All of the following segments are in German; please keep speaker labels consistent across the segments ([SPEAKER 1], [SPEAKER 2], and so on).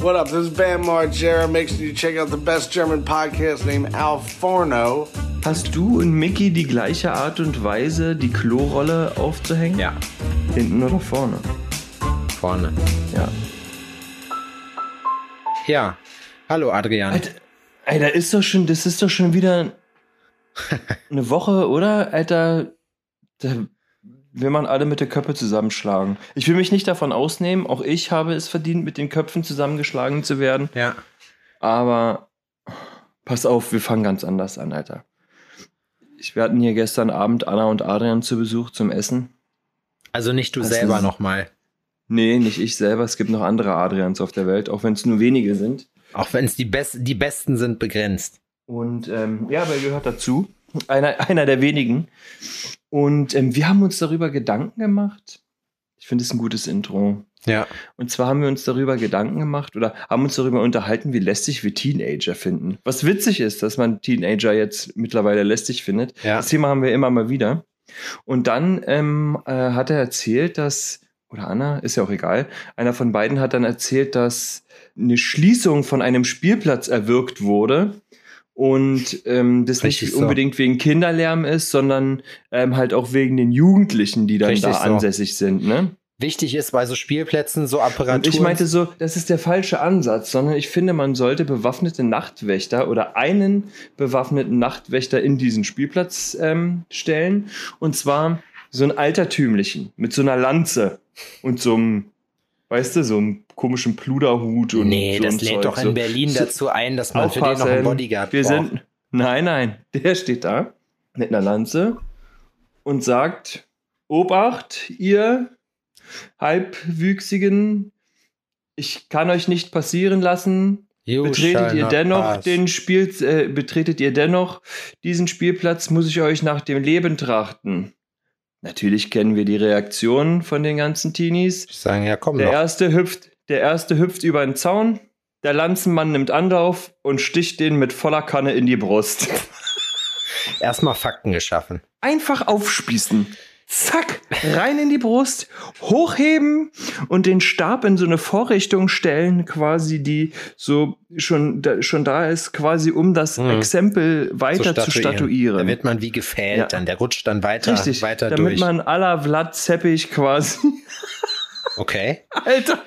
[SPEAKER 1] What up? This is Bam Margera. Make sure you check out the best German podcast named Al Forno.
[SPEAKER 2] Hast du und Mickey die gleiche Art und Weise, die Klorolle aufzuhängen?
[SPEAKER 3] Ja,
[SPEAKER 2] Hinten oder vorne?
[SPEAKER 3] vorne.
[SPEAKER 2] Ja.
[SPEAKER 3] Ja. Hallo Adrian.
[SPEAKER 2] Alter, ey, da ist doch schon, das ist doch schon wieder eine Woche, oder? Alter, da will man alle mit der Köppe zusammenschlagen. Ich will mich nicht davon ausnehmen, auch ich habe es verdient, mit den Köpfen zusammengeschlagen zu werden.
[SPEAKER 3] Ja.
[SPEAKER 2] Aber pass auf, wir fangen ganz anders an, Alter. Ich, wir hatten hier gestern Abend Anna und Adrian zu Besuch zum Essen.
[SPEAKER 3] Also nicht du
[SPEAKER 2] Das
[SPEAKER 3] selber nochmal.
[SPEAKER 2] Nee, nicht ich selber. Es gibt noch andere Adrians auf der Welt, auch wenn es nur wenige sind.
[SPEAKER 3] Auch wenn es die, Best die Besten sind begrenzt.
[SPEAKER 2] Und ähm, ja, aber er gehört dazu. Einer, einer der wenigen. Und ähm, wir haben uns darüber Gedanken gemacht. Ich finde es ein gutes Intro.
[SPEAKER 3] Ja.
[SPEAKER 2] Und zwar haben wir uns darüber Gedanken gemacht oder haben uns darüber unterhalten, wie lästig wir Teenager finden. Was witzig ist, dass man Teenager jetzt mittlerweile lästig findet.
[SPEAKER 3] Ja.
[SPEAKER 2] Das Thema haben wir immer mal wieder. Und dann ähm, äh, hat er erzählt, dass, oder Anna, ist ja auch egal, einer von beiden hat dann erzählt, dass eine Schließung von einem Spielplatz erwirkt wurde. Und ähm, das
[SPEAKER 3] Richtig
[SPEAKER 2] nicht
[SPEAKER 3] so.
[SPEAKER 2] unbedingt wegen Kinderlärm ist, sondern ähm, halt auch wegen den Jugendlichen, die dann
[SPEAKER 3] Richtig
[SPEAKER 2] da
[SPEAKER 3] so.
[SPEAKER 2] ansässig sind. Ne?
[SPEAKER 3] Wichtig ist bei so Spielplätzen so Apparaturen.
[SPEAKER 2] Und ich meinte so, das ist der falsche Ansatz, sondern ich finde, man sollte bewaffnete Nachtwächter oder einen bewaffneten Nachtwächter in diesen Spielplatz ähm, stellen. Und zwar so einen altertümlichen mit so einer Lanze und so einem, weißt du, so einem komischen Pluderhut und
[SPEAKER 3] nee,
[SPEAKER 2] so
[SPEAKER 3] das lädt doch in. Berlin
[SPEAKER 2] So-
[SPEAKER 3] dazu ein, dass man für den noch einen Bodyguard
[SPEAKER 2] Wir
[SPEAKER 3] braucht.
[SPEAKER 2] sind, nein, nein, der steht da mit einer Lanze und sagt, Obacht, ihr Halbwüchsigen, ich kann euch nicht passieren lassen.
[SPEAKER 3] You
[SPEAKER 2] Betretet ihr dennoch
[SPEAKER 3] pass.
[SPEAKER 2] den Spiel, äh, betretet ihr dennoch diesen Spielplatz, muss ich euch nach dem Leben trachten. Natürlich kennen wir die Reaktionen von den ganzen Teenies.
[SPEAKER 3] Ich sagen, ja, komm
[SPEAKER 2] Der
[SPEAKER 3] doch.
[SPEAKER 2] erste hüpft, der erste hüpft über den Zaun. Der Lanzenmann nimmt Anlauf und sticht den mit voller Kanne in die Brust.
[SPEAKER 3] Erstmal Fakten geschaffen.
[SPEAKER 2] Einfach aufspießen. Zack, rein in die Brust, hochheben und den Stab in so eine Vorrichtung stellen, quasi, die so schon da, schon da ist, quasi um das
[SPEAKER 3] Mhm.
[SPEAKER 2] Exempel weiter zu statuieren.
[SPEAKER 3] Da wird man wie gefällt
[SPEAKER 2] Ja.
[SPEAKER 3] dann. Der rutscht dann weiter,
[SPEAKER 2] Richtig,
[SPEAKER 3] weiter
[SPEAKER 2] damit
[SPEAKER 3] durch.
[SPEAKER 2] man à la Vlad Zeppich quasi
[SPEAKER 3] okay.
[SPEAKER 2] Alter,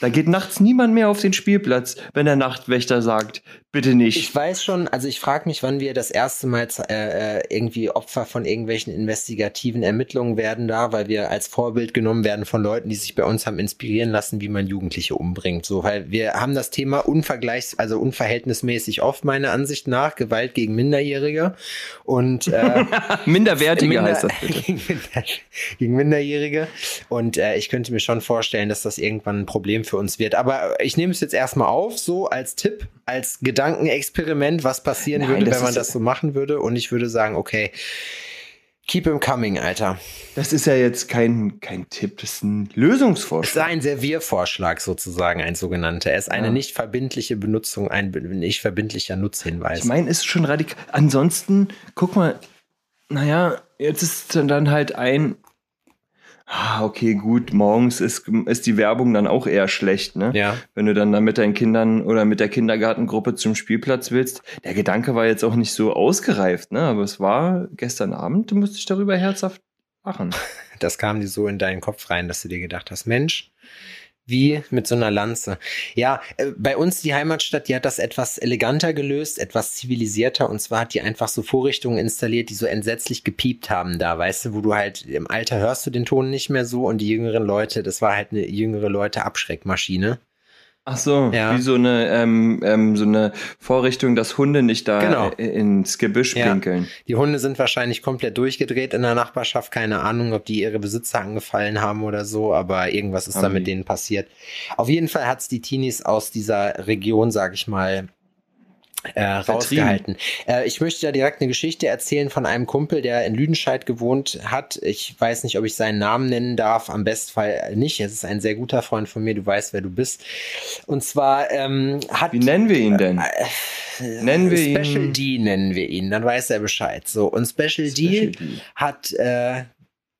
[SPEAKER 2] da geht nachts niemand mehr auf den Spielplatz, wenn der Nachtwächter sagt, bitte nicht.
[SPEAKER 3] Ich weiß schon, also ich frage mich, wann wir das erste Mal äh, äh, irgendwie Opfer von irgendwelchen investigativen Ermittlungen werden da, weil wir als Vorbild genommen werden von Leuten, die sich bei uns haben inspirieren lassen, wie man Jugendliche umbringt. So, weil wir haben das Thema unvergleichs, also unverhältnismäßig oft meiner Ansicht nach Gewalt gegen Minderjährige und äh,
[SPEAKER 2] Minderwertige
[SPEAKER 3] Minder-
[SPEAKER 2] heißt das bitte.
[SPEAKER 3] gegen, Minder, gegen Minderjährige. Und äh, ich könnte mir schon vorstellen, dass das irgendwann ein Problem für uns wird. Aber ich nehme es jetzt erstmal auf, so als Tipp, als Gedankenexperiment, was passieren
[SPEAKER 2] Nein,
[SPEAKER 3] würde, wenn man das so machen würde. Und ich würde sagen, okay, keep him coming, Alter.
[SPEAKER 2] Das ist ja jetzt kein, kein Tipp, das ist ein
[SPEAKER 3] Es ist
[SPEAKER 2] Lösungsvorschlag.
[SPEAKER 3] ein Serviervorschlag sozusagen, ein sogenannter. Er ist eine
[SPEAKER 2] Ja.
[SPEAKER 3] nicht verbindliche Benutzung, ein nicht verbindlicher Nutzhinweis.
[SPEAKER 2] Ich meine, ist schon radikal. Ansonsten, guck mal, naja, jetzt ist dann halt ein. Ah, okay, gut, morgens ist, ist die Werbung dann auch eher schlecht, ne?
[SPEAKER 3] ja.
[SPEAKER 2] Wenn du dann da mit deinen Kindern oder mit der Kindergartengruppe zum Spielplatz willst. Der Gedanke war jetzt auch nicht so ausgereift, ne? Aber es war gestern Abend, musste ich darüber herzhaft lachen.
[SPEAKER 3] Das kam dir so in deinen Kopf rein, dass du dir gedacht hast, Mensch, wie mit so einer Lanze. Ja, äh, bei uns die Heimatstadt, die hat das etwas eleganter gelöst, etwas zivilisierter. Und zwar hat die einfach so Vorrichtungen installiert, die so entsetzlich gepiept haben da, weißt du, wo du halt im Alter hörst du den Ton nicht mehr so und die jüngeren Leute, das war halt eine jüngere Leute Abschreckmaschine.
[SPEAKER 2] Ach so,
[SPEAKER 3] Ja.
[SPEAKER 2] wie so eine, ähm, ähm, so eine Vorrichtung, dass Hunde nicht da
[SPEAKER 3] Genau.
[SPEAKER 2] äh, ins Gebüsch
[SPEAKER 3] Ja.
[SPEAKER 2] pinkeln.
[SPEAKER 3] Die Hunde sind wahrscheinlich komplett durchgedreht in der Nachbarschaft. Keine Ahnung, ob die ihre Besitzer angefallen haben oder so, aber irgendwas ist
[SPEAKER 2] Haben
[SPEAKER 3] da mit
[SPEAKER 2] die.
[SPEAKER 3] denen passiert. Auf jeden Fall hat's die Teenies aus dieser Region, sag ich mal, äh, rausgehalten. Äh, ich möchte ja direkt eine Geschichte erzählen von einem Kumpel, der in Lüdenscheid gewohnt hat. Ich weiß nicht, ob ich seinen Namen nennen darf. Am Bestfall nicht. Es ist ein sehr guter Freund von mir. Du weißt, wer du bist. Und zwar ähm, hat
[SPEAKER 2] Wie nennen wir ihn denn? Nennen wir ihn-
[SPEAKER 3] Special D nennen wir ihn, dann weiß er Bescheid. So, und Special,
[SPEAKER 2] Special
[SPEAKER 3] D
[SPEAKER 2] D.
[SPEAKER 3] hat äh,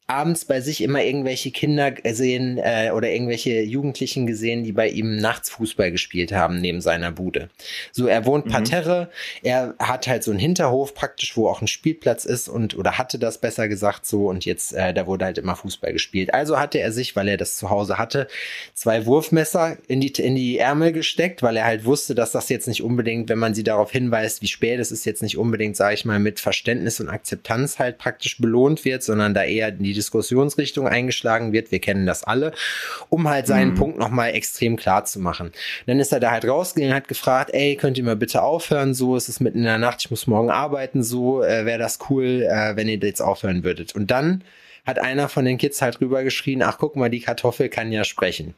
[SPEAKER 3] abends bei sich immer irgendwelche Kinder gesehen äh, oder irgendwelche Jugendlichen gesehen, die bei ihm nachts Fußball gespielt haben neben seiner Bude. So, er wohnt
[SPEAKER 2] Mhm.
[SPEAKER 3] parterre, er hat halt so einen Hinterhof praktisch, wo auch ein Spielplatz ist und oder hatte das besser gesagt so und jetzt äh, da wurde halt immer Fußball gespielt. Also hatte er sich, weil er das zu Hause hatte, zwei Wurfmesser in die in die Ärmel gesteckt, weil er halt wusste, dass das jetzt nicht unbedingt, wenn man sie darauf hinweist, wie spät es ist, jetzt nicht unbedingt, sage ich mal, mit Verständnis und Akzeptanz halt praktisch belohnt wird, sondern da eher die Diskussionsrichtung eingeschlagen wird. Wir kennen das alle, um halt seinen
[SPEAKER 2] Mhm.
[SPEAKER 3] Punkt nochmal extrem klar zu machen. Dann ist er da halt rausgegangen, hat gefragt, ey, könnt ihr mal bitte aufhören, so, es ist mitten in der Nacht, ich muss morgen arbeiten, so, äh, wäre das cool, äh, wenn ihr jetzt aufhören würdet. Und dann hat einer von den Kids halt rüber geschrien, ach guck mal, die Kartoffel kann ja sprechen.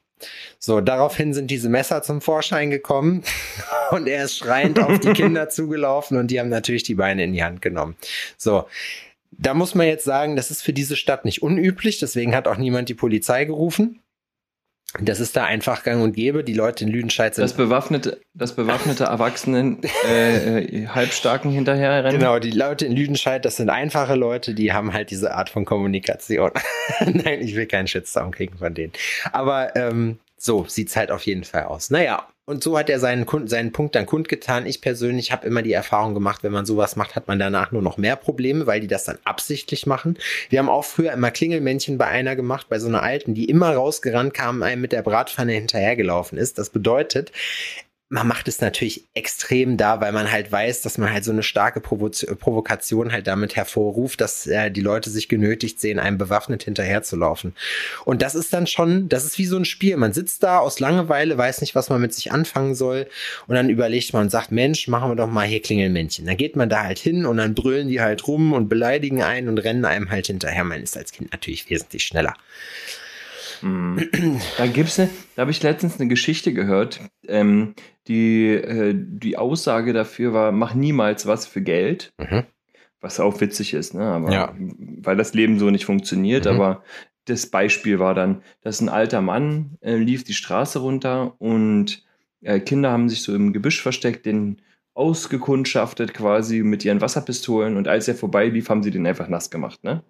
[SPEAKER 3] So, daraufhin sind diese Messer zum Vorschein gekommen und er ist schreiend auf die Kinder zugelaufen und die haben natürlich die Beine in die Hand genommen. So, da muss man jetzt sagen, das ist für diese Stadt nicht unüblich, deswegen hat auch niemand die Polizei gerufen. Das ist da einfach gang und gäbe. Die Leute in Lüdenscheid sind
[SPEAKER 2] Das bewaffnete, das bewaffnete Erwachsenen äh, äh, Halbstarken hinterherrennen.
[SPEAKER 3] Genau, die Leute in Lüdenscheid, das sind einfache Leute, die haben halt diese Art von Kommunikation. Nein, ich will keinen Shitstorm kriegen von denen. Aber ähm, so sieht's halt auf jeden Fall aus. Naja, und so hat er seinen, Kund, seinen Punkt dann kundgetan. Ich persönlich habe immer die Erfahrung gemacht, wenn man sowas macht, hat man danach nur noch mehr Probleme, weil die das dann absichtlich machen. Wir haben auch früher immer Klingelmännchen bei einer gemacht, bei so einer alten, die immer rausgerannt kam, einem mit der Bratpfanne hinterhergelaufen ist. Das bedeutet, man macht es natürlich extrem da, weil man halt weiß, dass man halt so eine starke Provo Provokation halt damit hervorruft, dass äh, die Leute sich genötigt sehen, einem bewaffnet hinterherzulaufen. Und das ist dann schon, das ist wie so ein Spiel. Man sitzt da aus Langeweile, weiß nicht, was man mit sich anfangen soll. Und dann überlegt man und sagt, Mensch, machen wir doch mal hier Klingelmännchen. Dann geht man da halt hin und dann brüllen die halt rum und beleidigen einen und rennen einem halt hinterher. Man ist als Kind natürlich wesentlich schneller.
[SPEAKER 2] Mhm. Da gibt's ne, da habe ich letztens eine Geschichte gehört. Ähm, die, äh, die Aussage dafür war, mach niemals was für Geld.
[SPEAKER 3] Mhm.
[SPEAKER 2] Was auch witzig ist, ne? Aber,
[SPEAKER 3] Ja.
[SPEAKER 2] Weil das Leben so nicht funktioniert.
[SPEAKER 3] Mhm.
[SPEAKER 2] Aber das Beispiel war dann, dass ein alter Mann äh, lief die Straße runter und äh, Kinder haben sich so im Gebüsch versteckt, den ausgekundschaftet quasi mit ihren Wasserpistolen und als er vorbeilief, haben sie den einfach nass gemacht, ne?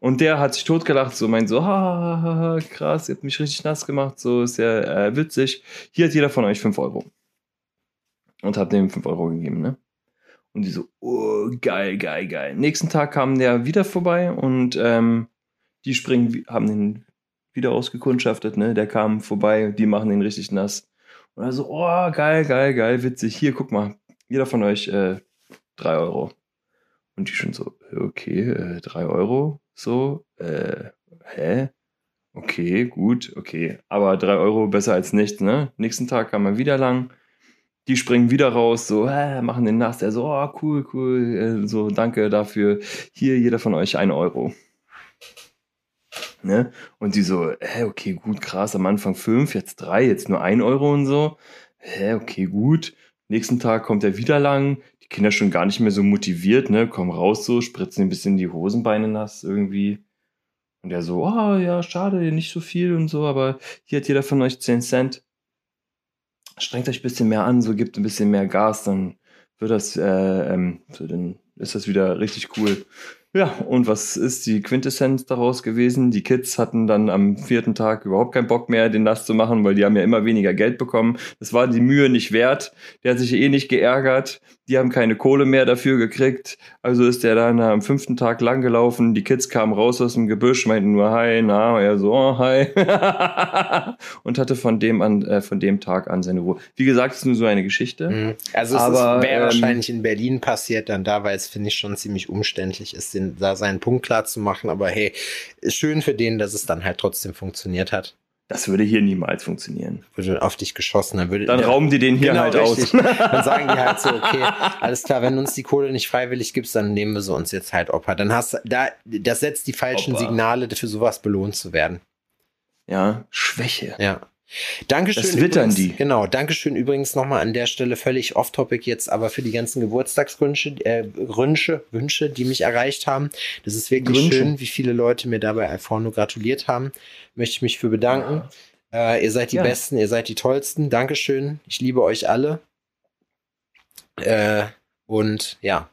[SPEAKER 2] Und der hat sich totgelacht, so meint so, ha, ha, ha, krass, ihr habt mich richtig nass gemacht, so ist ja äh, witzig. Hier hat jeder von euch 5 Euro. Und hat dem 5 Euro gegeben, ne? Und die so, oh, geil, geil, geil. Nächsten Tag kam der wieder vorbei und ähm, die springen, haben den wieder ausgekundschaftet, ne? Der kam vorbei, die machen den richtig nass. Und er so, oh, geil, geil, geil, witzig. Hier, guck mal, jeder von euch äh, 3 Euro. Und die schon so, okay, äh, 3 Euro, so, äh, hä? Okay, gut, okay. Aber 3 Euro besser als nichts, ne? Nächsten Tag kam er wieder lang. Die springen wieder raus, so, äh, machen den nass. Der so, oh, cool, cool, äh, so, danke dafür. Hier, jeder von euch 1 Euro. Ne? Und die so, hä, okay, gut, krass, am Anfang 5, jetzt 3, jetzt nur 1 Euro und so. Hä, okay, gut. Nächsten Tag kommt er wieder lang. Kinder schon gar nicht mehr so motiviert, ne? Kommen raus so, spritzen ein bisschen die Hosenbeine nass irgendwie. Und er so, ah, ja, schade, nicht so viel und so, aber hier hat jeder von euch 10 Cent. Strengt euch ein bisschen mehr an, so gibt ein bisschen mehr Gas, dann wird das, äh, ähm, so, dann ist das wieder richtig cool. Ja, und was ist die Quintessenz daraus gewesen? Die Kids hatten dann am vierten Tag überhaupt keinen Bock mehr, den nass zu machen, weil die haben ja immer weniger Geld bekommen. Das war die Mühe nicht wert. Der hat sich eh nicht geärgert. Die haben keine Kohle mehr dafür gekriegt. Also ist der dann am fünften Tag lang gelaufen. Die Kids kamen raus aus dem Gebüsch, meinten nur Hi, na, er so, oh, Hi. und hatte von dem an, äh, von dem Tag an seine Ruhe. Wie gesagt, es ist nur so eine Geschichte.
[SPEAKER 3] Mhm. Also es wäre
[SPEAKER 2] ähm,
[SPEAKER 3] wahrscheinlich in Berlin passiert dann da, weil es finde ich schon ziemlich umständlich ist, den, da seinen Punkt klar zu machen. Aber hey, ist schön für den, dass es dann halt trotzdem funktioniert hat.
[SPEAKER 2] Das würde hier niemals funktionieren.
[SPEAKER 3] Würde auf dich geschossen, dann würde
[SPEAKER 2] Dann
[SPEAKER 3] ja,
[SPEAKER 2] rauben die den hier
[SPEAKER 3] genau,
[SPEAKER 2] halt
[SPEAKER 3] richtig.
[SPEAKER 2] aus.
[SPEAKER 3] Dann sagen die halt so, okay, alles klar, wenn du uns die Kohle nicht freiwillig gibst, dann nehmen wir sie uns jetzt halt opfer. Dann hast da, das setzt die falschen
[SPEAKER 2] Opfer.
[SPEAKER 3] Signale, für sowas belohnt zu werden.
[SPEAKER 2] Ja, Schwäche.
[SPEAKER 3] Ja. Dankeschön.
[SPEAKER 2] Das wittern
[SPEAKER 3] übrigens,
[SPEAKER 2] die.
[SPEAKER 3] Genau, Dankeschön übrigens nochmal an der Stelle völlig off-topic jetzt, aber für die ganzen Geburtstagswünsche, äh, Wünsche, Wünsche, die mich erreicht haben. Das ist wirklich
[SPEAKER 2] Grünsche.
[SPEAKER 3] schön, wie viele Leute mir dabei vorne gratuliert haben. Möchte ich mich für bedanken. Äh, ihr seid die
[SPEAKER 2] Ja.
[SPEAKER 3] Besten, ihr seid die Tollsten. Dankeschön. Ich liebe euch alle. Äh, und ja,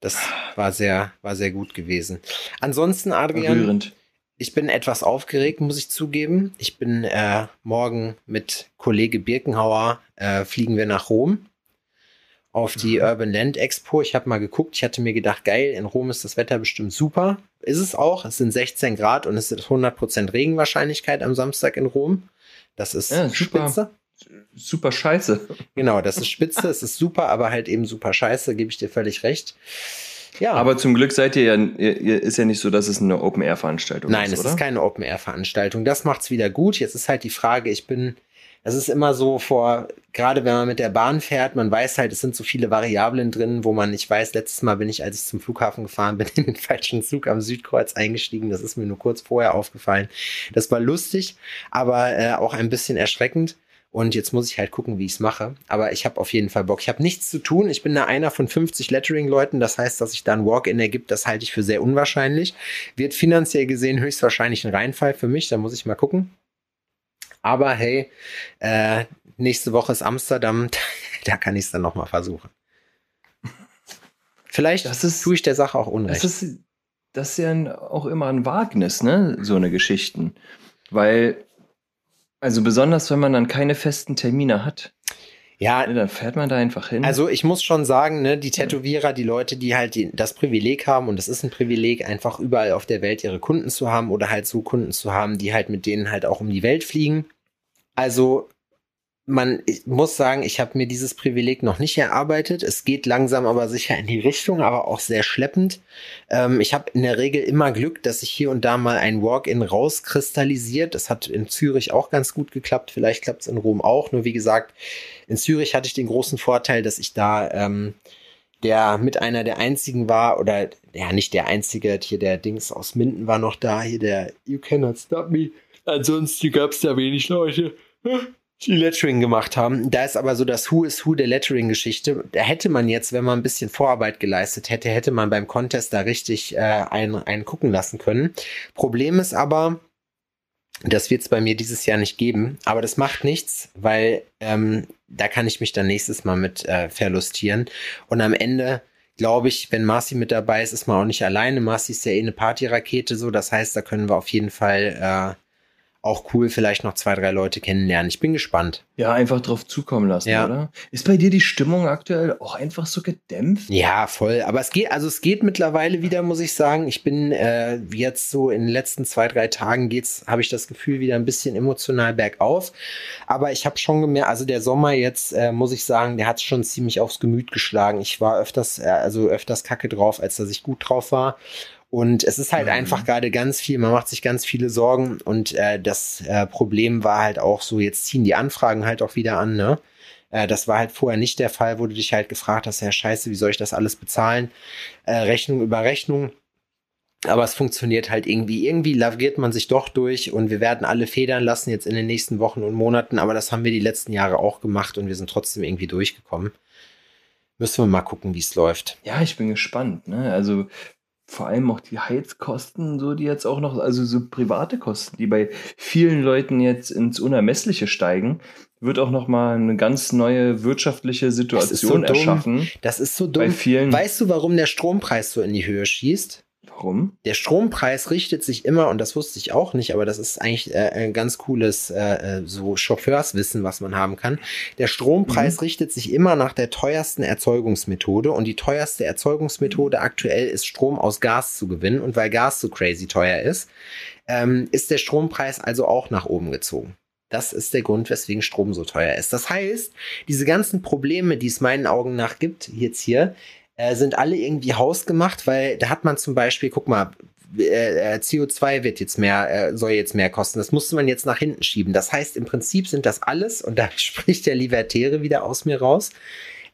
[SPEAKER 3] Das war sehr, war sehr gut gewesen. Ansonsten, Adrian,
[SPEAKER 2] Rührend.
[SPEAKER 3] Ich bin etwas aufgeregt, muss ich zugeben. Ich bin äh, morgen mit Kollege Birkenhauer, äh, fliegen wir nach Rom auf die Urban Land Expo. Ich habe mal geguckt, ich hatte mir gedacht, geil, in Rom ist das Wetter bestimmt super. Ist es auch. Es sind 16 Grad und es ist 100% Regenwahrscheinlichkeit am Samstag in Rom. Das ist
[SPEAKER 2] Ja, super.
[SPEAKER 3] spitze.
[SPEAKER 2] Super scheiße.
[SPEAKER 3] Genau, das ist spitze, es ist super, aber halt eben super scheiße, gebe ich dir völlig recht. Ja,
[SPEAKER 2] Aber zum Glück seid ihr ja, ihr, ist ja nicht so, dass es eine Open-Air-Veranstaltung
[SPEAKER 3] Nein,
[SPEAKER 2] ist,
[SPEAKER 3] es
[SPEAKER 2] oder?
[SPEAKER 3] ist keine Open-Air-Veranstaltung. Das macht's wieder gut. Jetzt ist halt die Frage, ich bin, es ist immer so vor, gerade wenn man mit der Bahn fährt, man weiß halt, es sind so viele Variablen drin, wo man nicht weiß. Letztes Mal bin ich, als ich zum Flughafen gefahren bin, in den falschen Zug am Südkreuz eingestiegen. Das ist mir nur kurz vorher aufgefallen. Das war lustig, aber äh, auch ein bisschen erschreckend. Und jetzt muss ich halt gucken, wie ich es mache. Aber ich habe auf jeden Fall Bock. Ich habe nichts zu tun. Ich bin da einer von 50 Lettering-Leuten. Das heißt, dass sich da ein Walk-In ergibt, das halte ich für sehr unwahrscheinlich. Wird finanziell gesehen höchstwahrscheinlich ein Reinfall für mich. Da muss ich mal gucken. Aber hey, äh, nächste Woche ist Amsterdam. da kann ich es dann noch mal versuchen. Vielleicht
[SPEAKER 2] Das ist-
[SPEAKER 3] tue ich der Sache auch Unrecht.
[SPEAKER 2] Das ist, das ist ja auch immer ein Wagnis, ne? So eine Geschichten. Weil, also besonders wenn man dann keine festen Termine hat,
[SPEAKER 3] ja,
[SPEAKER 2] ne, dann fährt man da einfach hin.
[SPEAKER 3] Also ich muss schon sagen, ne, die Tätowierer, die Leute, die halt die, das Privileg haben, und es ist ein Privileg, einfach überall auf der Welt ihre Kunden zu haben oder halt so Kunden zu haben, die halt mit denen halt auch um die Welt fliegen. Also man muss sagen, ich habe mir dieses Privileg noch nicht erarbeitet. Es geht langsam aber sicher in die Richtung, aber auch sehr schleppend. Ähm, ich habe in der Regel immer Glück, dass sich hier und da mal ein Walk-in rauskristallisiert. Das hat in Zürich auch ganz gut geklappt. Vielleicht klappt es in Rom auch. Nur wie gesagt, in Zürich hatte ich den großen Vorteil, dass ich da ähm, der mit einer der einzigen war, oder ja, nicht der einzige, hier der Dings aus Minden war noch da, hier der You Cannot Stop Me. Ansonsten gab es da wenig Leute, die Lettering gemacht haben. Da ist aber so das Who is Who der Lettering-Geschichte. Da hätte man jetzt, wenn man ein bisschen Vorarbeit geleistet hätte, hätte man beim Contest da richtig äh, einen, einen gucken lassen können. Problem ist aber, das wird es bei mir dieses Jahr nicht geben, aber das macht nichts, weil ähm, da kann ich mich dann nächstes Mal mit äh, verlustieren. Und am Ende glaube ich, wenn Marci mit dabei ist, ist man auch nicht alleine. Marci ist ja eh eine Partyrakete, so. Das heißt, da können wir auf jeden Fall äh, auch cool vielleicht noch zwei, drei Leute kennenlernen. Ich bin gespannt.
[SPEAKER 2] ja, einfach drauf zukommen lassen,
[SPEAKER 3] Ja.
[SPEAKER 2] oder? Ist bei dir die Stimmung aktuell auch einfach so gedämpft?
[SPEAKER 3] Ja, voll. Aber es geht, also es geht mittlerweile wieder, muss ich sagen. Ich bin äh, jetzt so in den letzten zwei, drei Tagen geht's, habe ich das Gefühl, wieder ein bisschen emotional bergauf. Aber ich habe schon gemerkt, also der Sommer jetzt, äh, muss ich sagen, der hat schon ziemlich aufs Gemüt geschlagen. Ich war öfters, äh, also öfters kacke drauf, als dass ich gut drauf war. Und es ist halt
[SPEAKER 2] Mhm.
[SPEAKER 3] einfach gerade ganz viel, man macht sich ganz viele Sorgen und äh, das äh, Problem war halt auch so, jetzt ziehen die Anfragen halt auch wieder an, ne? Äh, das war halt vorher nicht der Fall, wo du dich halt gefragt hast, ja scheiße, wie soll ich das alles bezahlen? Äh, Rechnung über Rechnung. Aber es funktioniert halt irgendwie. Irgendwie laviert man sich doch durch und wir werden alle federn lassen jetzt in den nächsten Wochen und Monaten. Aber das haben wir die letzten Jahre auch gemacht und wir sind trotzdem irgendwie durchgekommen. Müssen wir mal gucken, wie es läuft.
[SPEAKER 2] Ja, ich bin gespannt, ne? Also vor allem auch die Heizkosten, so die jetzt auch noch, also so private Kosten, die bei vielen Leuten jetzt ins Unermessliche steigen, wird auch noch mal eine ganz neue wirtschaftliche
[SPEAKER 3] so
[SPEAKER 2] Situation
[SPEAKER 3] dumm.
[SPEAKER 2] erschaffen.
[SPEAKER 3] Das ist so
[SPEAKER 2] Bei
[SPEAKER 3] dumm.
[SPEAKER 2] vielen.
[SPEAKER 3] Weißt du, warum der Strompreis so in die Höhe schießt?
[SPEAKER 2] Warum?
[SPEAKER 3] Der Strompreis richtet sich immer, und das wusste ich auch nicht, aber das ist eigentlich äh, ein ganz cooles äh, äh, so Chauffeurswissen, was man haben kann. Der Strompreis richtet sich immer nach der teuersten Erzeugungsmethode und die teuerste Erzeugungsmethode aktuell ist Strom aus Gas zu gewinnen und weil Gas so crazy teuer ist, ähm, ist der Strompreis also auch nach oben gezogen. Das ist der Grund, weswegen Strom so teuer ist. Das heißt, diese ganzen Probleme, die es meinen Augen nach gibt, jetzt hier, äh, sind alle irgendwie hausgemacht, weil da hat man zum Beispiel, guck mal, äh, äh, CO2 wird jetzt mehr, äh, soll jetzt mehr kosten. Das musste man jetzt nach hinten schieben. Das heißt, im Prinzip sind das alles, und da spricht der Libertäre wieder aus mir raus,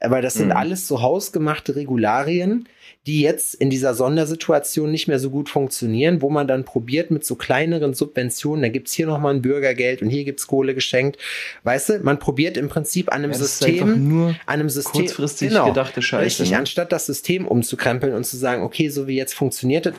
[SPEAKER 3] aber das sind
[SPEAKER 2] Mhm.
[SPEAKER 3] alles so hausgemachte Regularien, die jetzt in dieser Sondersituation nicht mehr so gut funktionieren, wo man dann probiert mit so kleineren Subventionen, da gibt's hier nochmal ein Bürgergeld und hier gibt's Kohle geschenkt. Weißt du, man probiert im Prinzip an einem
[SPEAKER 2] Ja, das
[SPEAKER 3] System,
[SPEAKER 2] nur
[SPEAKER 3] an einem System,
[SPEAKER 2] kurzfristig
[SPEAKER 3] genau,
[SPEAKER 2] gedachte Scheiße.
[SPEAKER 3] Richtig,
[SPEAKER 2] ne?
[SPEAKER 3] anstatt das System umzukrempeln und zu sagen, okay, so wie jetzt funktioniert es,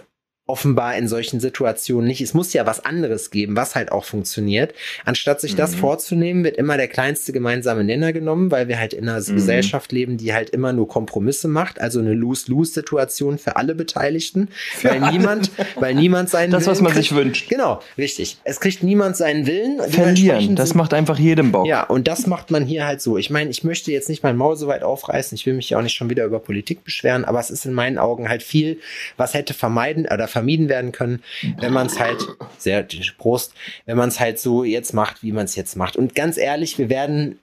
[SPEAKER 3] offenbar in solchen Situationen nicht. Es muss ja was anderes geben, was halt auch funktioniert. Anstatt sich mhm. das vorzunehmen, wird immer der kleinste gemeinsame Nenner genommen, weil wir halt in einer mhm. Gesellschaft leben, die halt immer nur Kompromisse macht, also eine Lose-Lose-Situation für alle Beteiligten, für weil alle. niemand, weil niemand seinen
[SPEAKER 2] das, Willen was man kriegt. sich wünscht.
[SPEAKER 3] Genau, richtig. Es kriegt niemand seinen Willen.
[SPEAKER 2] Verlieren, das macht einfach jedem Bock.
[SPEAKER 3] Ja, und das macht man hier halt so. Ich meine, ich möchte jetzt nicht mein Maul so weit aufreißen, ich will mich ja auch nicht schon wieder über Politik beschweren, aber es ist in meinen Augen halt viel, was hätte vermeiden oder vermeiden vermieden werden können, wenn man es halt, sehr Prost, wenn man es halt so jetzt macht, wie man es jetzt macht. Und ganz ehrlich, wir werden,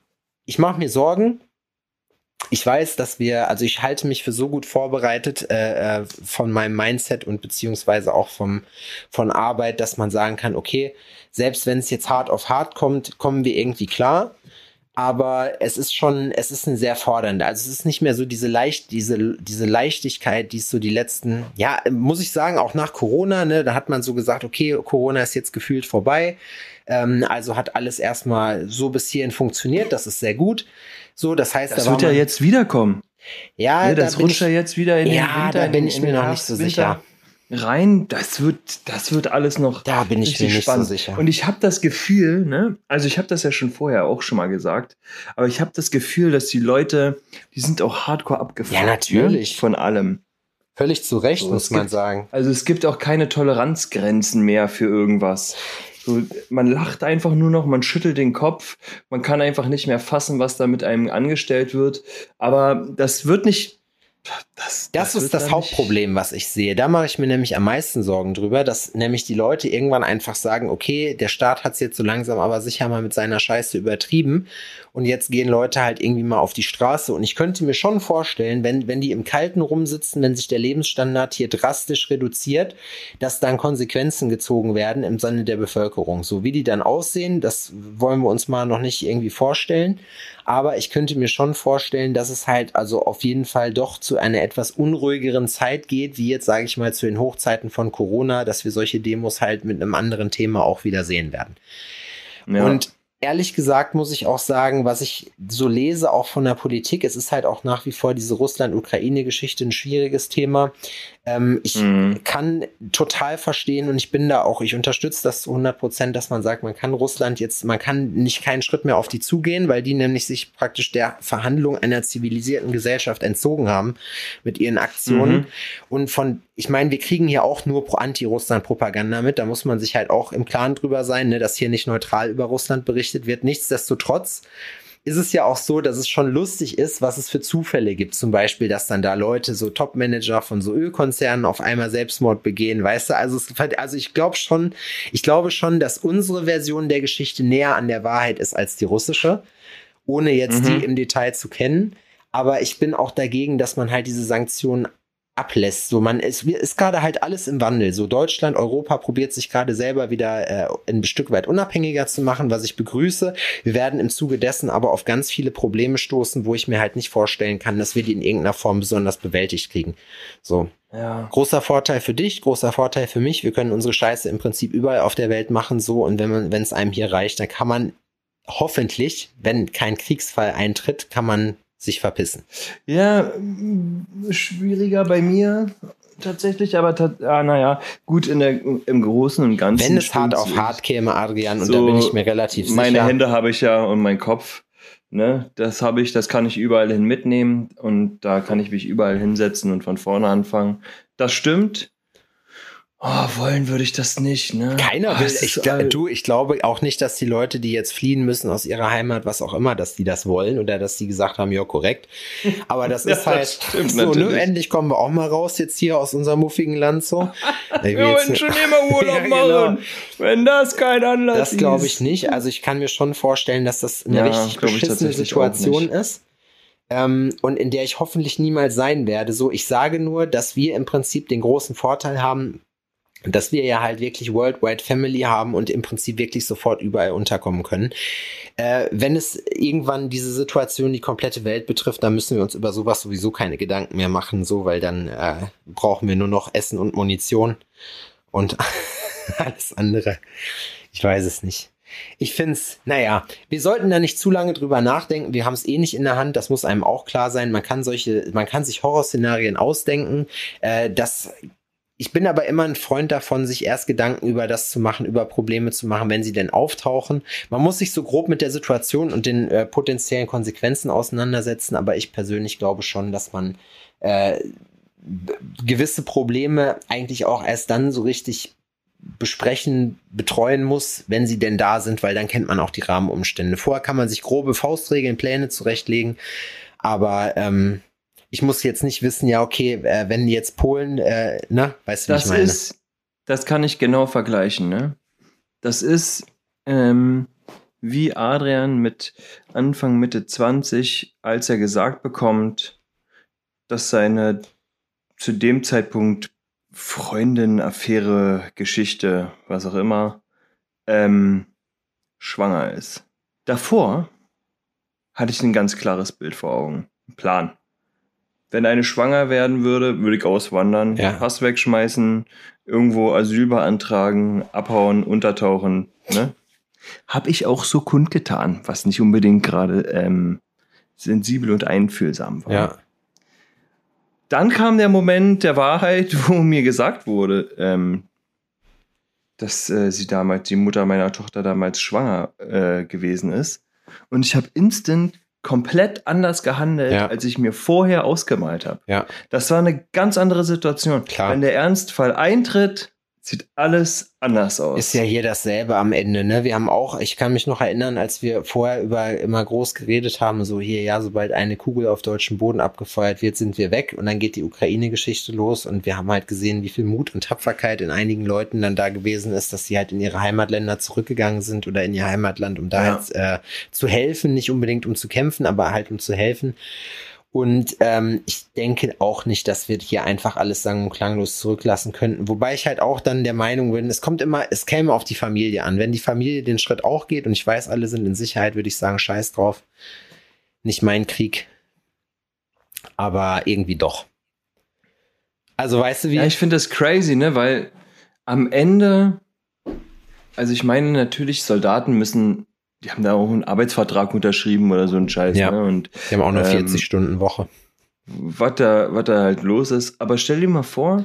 [SPEAKER 3] ich mache mir Sorgen, ich weiß, dass wir, also ich halte mich für so gut vorbereitet äh, äh, von meinem Mindset und beziehungsweise auch vom, von Arbeit, dass man sagen kann, okay, selbst wenn es jetzt hart auf hart kommt, kommen wir irgendwie klar aber es ist schon, es ist ein sehr fordernder. Also es ist nicht mehr so diese leicht, diese, diese Leichtigkeit, die es so die letzten, ja, muss ich sagen, auch nach Corona, ne, da hat man so gesagt, okay, Corona ist jetzt gefühlt vorbei. Ähm, also hat alles erstmal so bis hierhin funktioniert, das ist sehr gut. So, das heißt,
[SPEAKER 2] das da wird ja jetzt wiederkommen.
[SPEAKER 3] Ja,
[SPEAKER 2] ja das da rutscht ja jetzt wieder in
[SPEAKER 3] ja,
[SPEAKER 2] den Winter.
[SPEAKER 3] Da bin ich mir noch nicht so Winter. sicher
[SPEAKER 2] rein, das wird, das wird alles noch.
[SPEAKER 3] Da bin ich mir nicht so sicher.
[SPEAKER 2] Und ich habe das Gefühl, ne, also ich habe das ja schon vorher auch schon mal gesagt, aber ich habe das Gefühl, dass die Leute, die sind auch hardcore abgefahren.
[SPEAKER 3] Ja, natürlich.
[SPEAKER 2] Ne, von allem.
[SPEAKER 3] Völlig zu Recht, so, muss man
[SPEAKER 2] gibt,
[SPEAKER 3] sagen.
[SPEAKER 2] Also es gibt auch keine Toleranzgrenzen mehr für irgendwas. So, man lacht einfach nur noch, man schüttelt den Kopf, man kann einfach nicht mehr fassen, was da mit einem angestellt wird. Aber das wird nicht
[SPEAKER 3] das, das, das ist das Hauptproblem, was ich sehe. Da mache ich mir nämlich am meisten Sorgen drüber, dass nämlich die Leute irgendwann einfach sagen, okay, der Staat hat es jetzt so langsam aber sicher mal mit seiner Scheiße übertrieben und jetzt gehen Leute halt irgendwie mal auf die Straße. Und ich könnte mir schon vorstellen, wenn, wenn die im Kalten rumsitzen, wenn sich der Lebensstandard hier drastisch reduziert, dass dann Konsequenzen gezogen werden im Sinne der Bevölkerung. So wie die dann aussehen, das wollen wir uns mal noch nicht irgendwie vorstellen. Aber ich könnte mir schon vorstellen, dass es halt also auf jeden Fall doch zu einer etwas unruhigeren Zeit geht, wie jetzt sage ich mal zu den Hochzeiten von Corona, dass wir solche Demos halt mit einem anderen Thema auch wieder sehen werden. Ja. Und ehrlich gesagt muss ich auch sagen, was ich so lese, auch von der Politik, es ist halt auch nach wie vor diese Russland-Ukraine-Geschichte ein schwieriges Thema. Ähm, ich mhm. kann total verstehen und ich bin da auch, ich unterstütze das zu 100 Prozent, dass man sagt, man kann Russland jetzt, man kann nicht keinen Schritt mehr auf die zugehen, weil die nämlich sich praktisch der Verhandlung einer zivilisierten Gesellschaft entzogen haben mit ihren Aktionen. Mhm. Und von ich meine, wir kriegen hier auch nur Anti-Russland-Propaganda mit. Da muss man sich halt auch im Klaren drüber sein, ne, dass hier nicht neutral über Russland berichtet wird. Nichtsdestotrotz ist es ja auch so, dass es schon lustig ist, was es für Zufälle gibt. Zum Beispiel, dass dann da Leute, so Top-Manager von so Ölkonzernen auf einmal Selbstmord begehen, weißt du? Also, es, also ich glaube schon, ich glaube schon, dass unsere Version der Geschichte näher an der Wahrheit ist als die russische, ohne jetzt mhm. die im Detail zu kennen. Aber ich bin auch dagegen, dass man halt diese Sanktionen ablässt. So, man ist, ist gerade halt alles im Wandel. So, Deutschland, Europa probiert sich gerade selber wieder äh, ein Stück weit unabhängiger zu machen, was ich begrüße. Wir werden im Zuge dessen aber auf ganz viele Probleme stoßen, wo ich mir halt nicht vorstellen kann, dass wir die in irgendeiner Form besonders bewältigt kriegen. So. Ja. Großer Vorteil für dich, großer Vorteil für mich. Wir können unsere Scheiße im Prinzip überall auf der Welt machen, so. Und wenn man, wenn es einem hier reicht, dann kann man hoffentlich, wenn kein Kriegsfall eintritt, kann man sich verpissen.
[SPEAKER 2] Ja, schwieriger bei mir tatsächlich, aber ah, naja, gut in der, im Großen und Ganzen.
[SPEAKER 3] Wenn es hart auf hart käme, Adrian, und da bin ich mir relativ
[SPEAKER 2] sicher. Meine Hände habe ich ja und mein Kopf, ne, das habe ich, das kann ich überall hin mitnehmen und da kann ich mich überall hinsetzen und von vorne anfangen. Das stimmt. Oh, wollen würde ich das nicht, ne?
[SPEAKER 3] Keiner will. Ich, du, ich glaube auch nicht, dass die Leute, die jetzt fliehen müssen aus ihrer Heimat, was auch immer, dass die das wollen oder dass die gesagt haben, ja, korrekt. Aber das ist ja, halt das stimmt, so, ne? Endlich kommen wir auch mal raus jetzt hier aus unserem muffigen Land so.
[SPEAKER 2] wir wollen schon immer Urlaub genau. machen. Wenn das kein Anlass
[SPEAKER 3] ist. Das glaube ich nicht. Also ich kann mir schon vorstellen, dass das eine ja, richtig beschissene Situation ist. Ähm, und in der ich hoffentlich niemals sein werde. So, ich sage nur, dass wir im Prinzip den großen Vorteil haben, dass wir ja halt wirklich Worldwide Family haben und im Prinzip wirklich sofort überall unterkommen können. Äh, wenn es irgendwann diese Situation die komplette Welt betrifft, dann müssen wir uns über sowas sowieso keine Gedanken mehr machen, so, weil dann äh, brauchen wir nur noch Essen und Munition und alles andere. Ich weiß es nicht. Ich finde es, naja, wir sollten da nicht zu lange drüber nachdenken. Wir haben es eh nicht in der Hand. Das muss einem auch klar sein. Man kann solche, man kann sich Horrorszenarien ausdenken. Äh, das ich bin aber immer ein Freund davon, sich erst Gedanken über das zu machen, über Probleme zu machen, wenn sie denn auftauchen. Man muss sich so grob mit der Situation und den äh, potenziellen Konsequenzen auseinandersetzen, aber ich persönlich glaube schon, dass man äh, gewisse Probleme eigentlich auch erst dann so richtig besprechen, betreuen muss, wenn sie denn da sind, weil dann kennt man auch die Rahmenumstände. Vorher kann man sich grobe Faustregeln, Pläne zurechtlegen, aber ähm, ich muss jetzt nicht wissen, ja, okay, äh, wenn jetzt Polen, äh, ne, weißt du,
[SPEAKER 2] das
[SPEAKER 3] wie ich meine?
[SPEAKER 2] ist, das kann ich genau vergleichen, ne? Das ist ähm, wie Adrian mit Anfang, Mitte 20, als er gesagt bekommt, dass seine zu dem Zeitpunkt Freundin, Affäre, Geschichte, was auch immer, ähm, schwanger ist. Davor hatte ich ein ganz klares Bild vor Augen. Ein Plan. Wenn eine schwanger werden würde, würde ich auswandern,
[SPEAKER 3] Ja.
[SPEAKER 2] Pass wegschmeißen, irgendwo Asyl beantragen, abhauen, untertauchen. Ne? Hab ich auch so kundgetan, was nicht unbedingt gerade ähm, sensibel und einfühlsam war.
[SPEAKER 3] Ja,
[SPEAKER 2] Dann kam der Moment der Wahrheit, wo mir gesagt wurde, ähm, dass äh, sie damals, die Mutter meiner Tochter damals schwanger äh, gewesen ist. Und ich habe instant komplett anders gehandelt,
[SPEAKER 3] Ja.
[SPEAKER 2] als ich mir vorher ausgemalt habe.
[SPEAKER 3] ja,
[SPEAKER 2] Das war eine ganz andere Situation.
[SPEAKER 3] Klar.
[SPEAKER 2] Wenn der Ernstfall eintritt, sieht alles anders aus.
[SPEAKER 3] ist ja hier dasselbe am Ende, ne? Wir haben auch, ich kann mich noch erinnern, als wir vorher über immer groß geredet haben, so hier, ja, sobald eine Kugel auf deutschem Boden abgefeuert wird, sind wir weg und dann geht die Ukraine-Geschichte los und wir haben halt gesehen, wie viel Mut und Tapferkeit in einigen Leuten dann da gewesen ist, dass sie halt in ihre Heimatländer zurückgegangen sind oder in ihr Heimatland, um da
[SPEAKER 2] Ja.
[SPEAKER 3] halt äh, zu helfen, nicht unbedingt um zu kämpfen, aber halt um zu helfen. Und ähm, ich denke auch nicht, dass wir hier einfach alles sang- und klanglos zurücklassen könnten. Wobei ich halt auch dann der Meinung bin, es kommt immer, es käme auf die Familie an. Wenn die Familie den Schritt auch geht und ich weiß, alle sind in Sicherheit, würde ich sagen, scheiß drauf. Nicht mein Krieg. Aber irgendwie doch. Also weißt du wie?
[SPEAKER 2] Ja, ich finde das crazy, ne? Weil am Ende, also ich meine natürlich, Soldaten müssen, die haben da auch einen Arbeitsvertrag unterschrieben oder so ein Scheiß,
[SPEAKER 3] Ja.
[SPEAKER 2] ne? Und
[SPEAKER 3] die haben auch nur
[SPEAKER 2] ähm,
[SPEAKER 3] 40 Stunden Woche.
[SPEAKER 2] was da, was da halt los ist. Aber stell dir mal vor,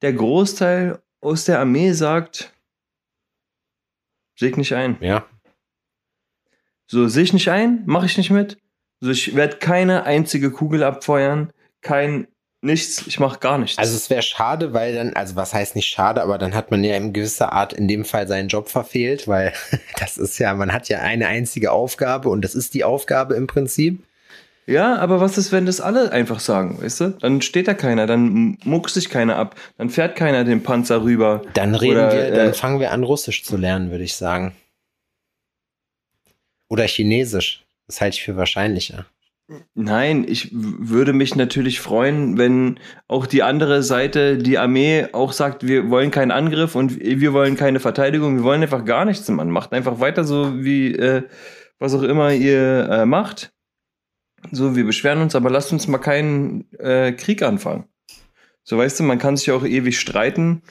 [SPEAKER 2] der Großteil aus der Armee sagt, ich nicht ein.
[SPEAKER 3] Ja.
[SPEAKER 2] So, sehe ich nicht ein, mache ich nicht mit. So, ich werde keine einzige Kugel abfeuern, kein nichts, ich mache gar nichts.
[SPEAKER 3] Also es wäre schade, weil dann, also was heißt nicht schade, aber dann hat man ja in gewisser Art in dem Fall seinen Job verfehlt, weil das ist ja, man hat ja eine einzige Aufgabe und das ist die Aufgabe im Prinzip.
[SPEAKER 2] Ja, aber was ist, wenn das alle einfach sagen, weißt du? Dann steht da keiner, dann muckt sich keiner ab, dann fährt keiner den Panzer rüber.
[SPEAKER 3] Dann reden
[SPEAKER 2] Oder,
[SPEAKER 3] wir, dann
[SPEAKER 2] äh,
[SPEAKER 3] fangen wir an, Russisch zu lernen, würde ich sagen. Oder Chinesisch. Das halte ich für wahrscheinlicher.
[SPEAKER 2] Nein, ich würde mich natürlich freuen, wenn auch die andere Seite, die Armee, auch sagt, wir wollen keinen Angriff und wir wollen keine Verteidigung, wir wollen einfach gar nichts, Mann. Macht einfach weiter so, wie äh, was auch immer ihr äh, macht. So, wir beschweren uns, aber lasst uns mal keinen äh, Krieg anfangen. So, weißt du, man kann sich auch ewig streiten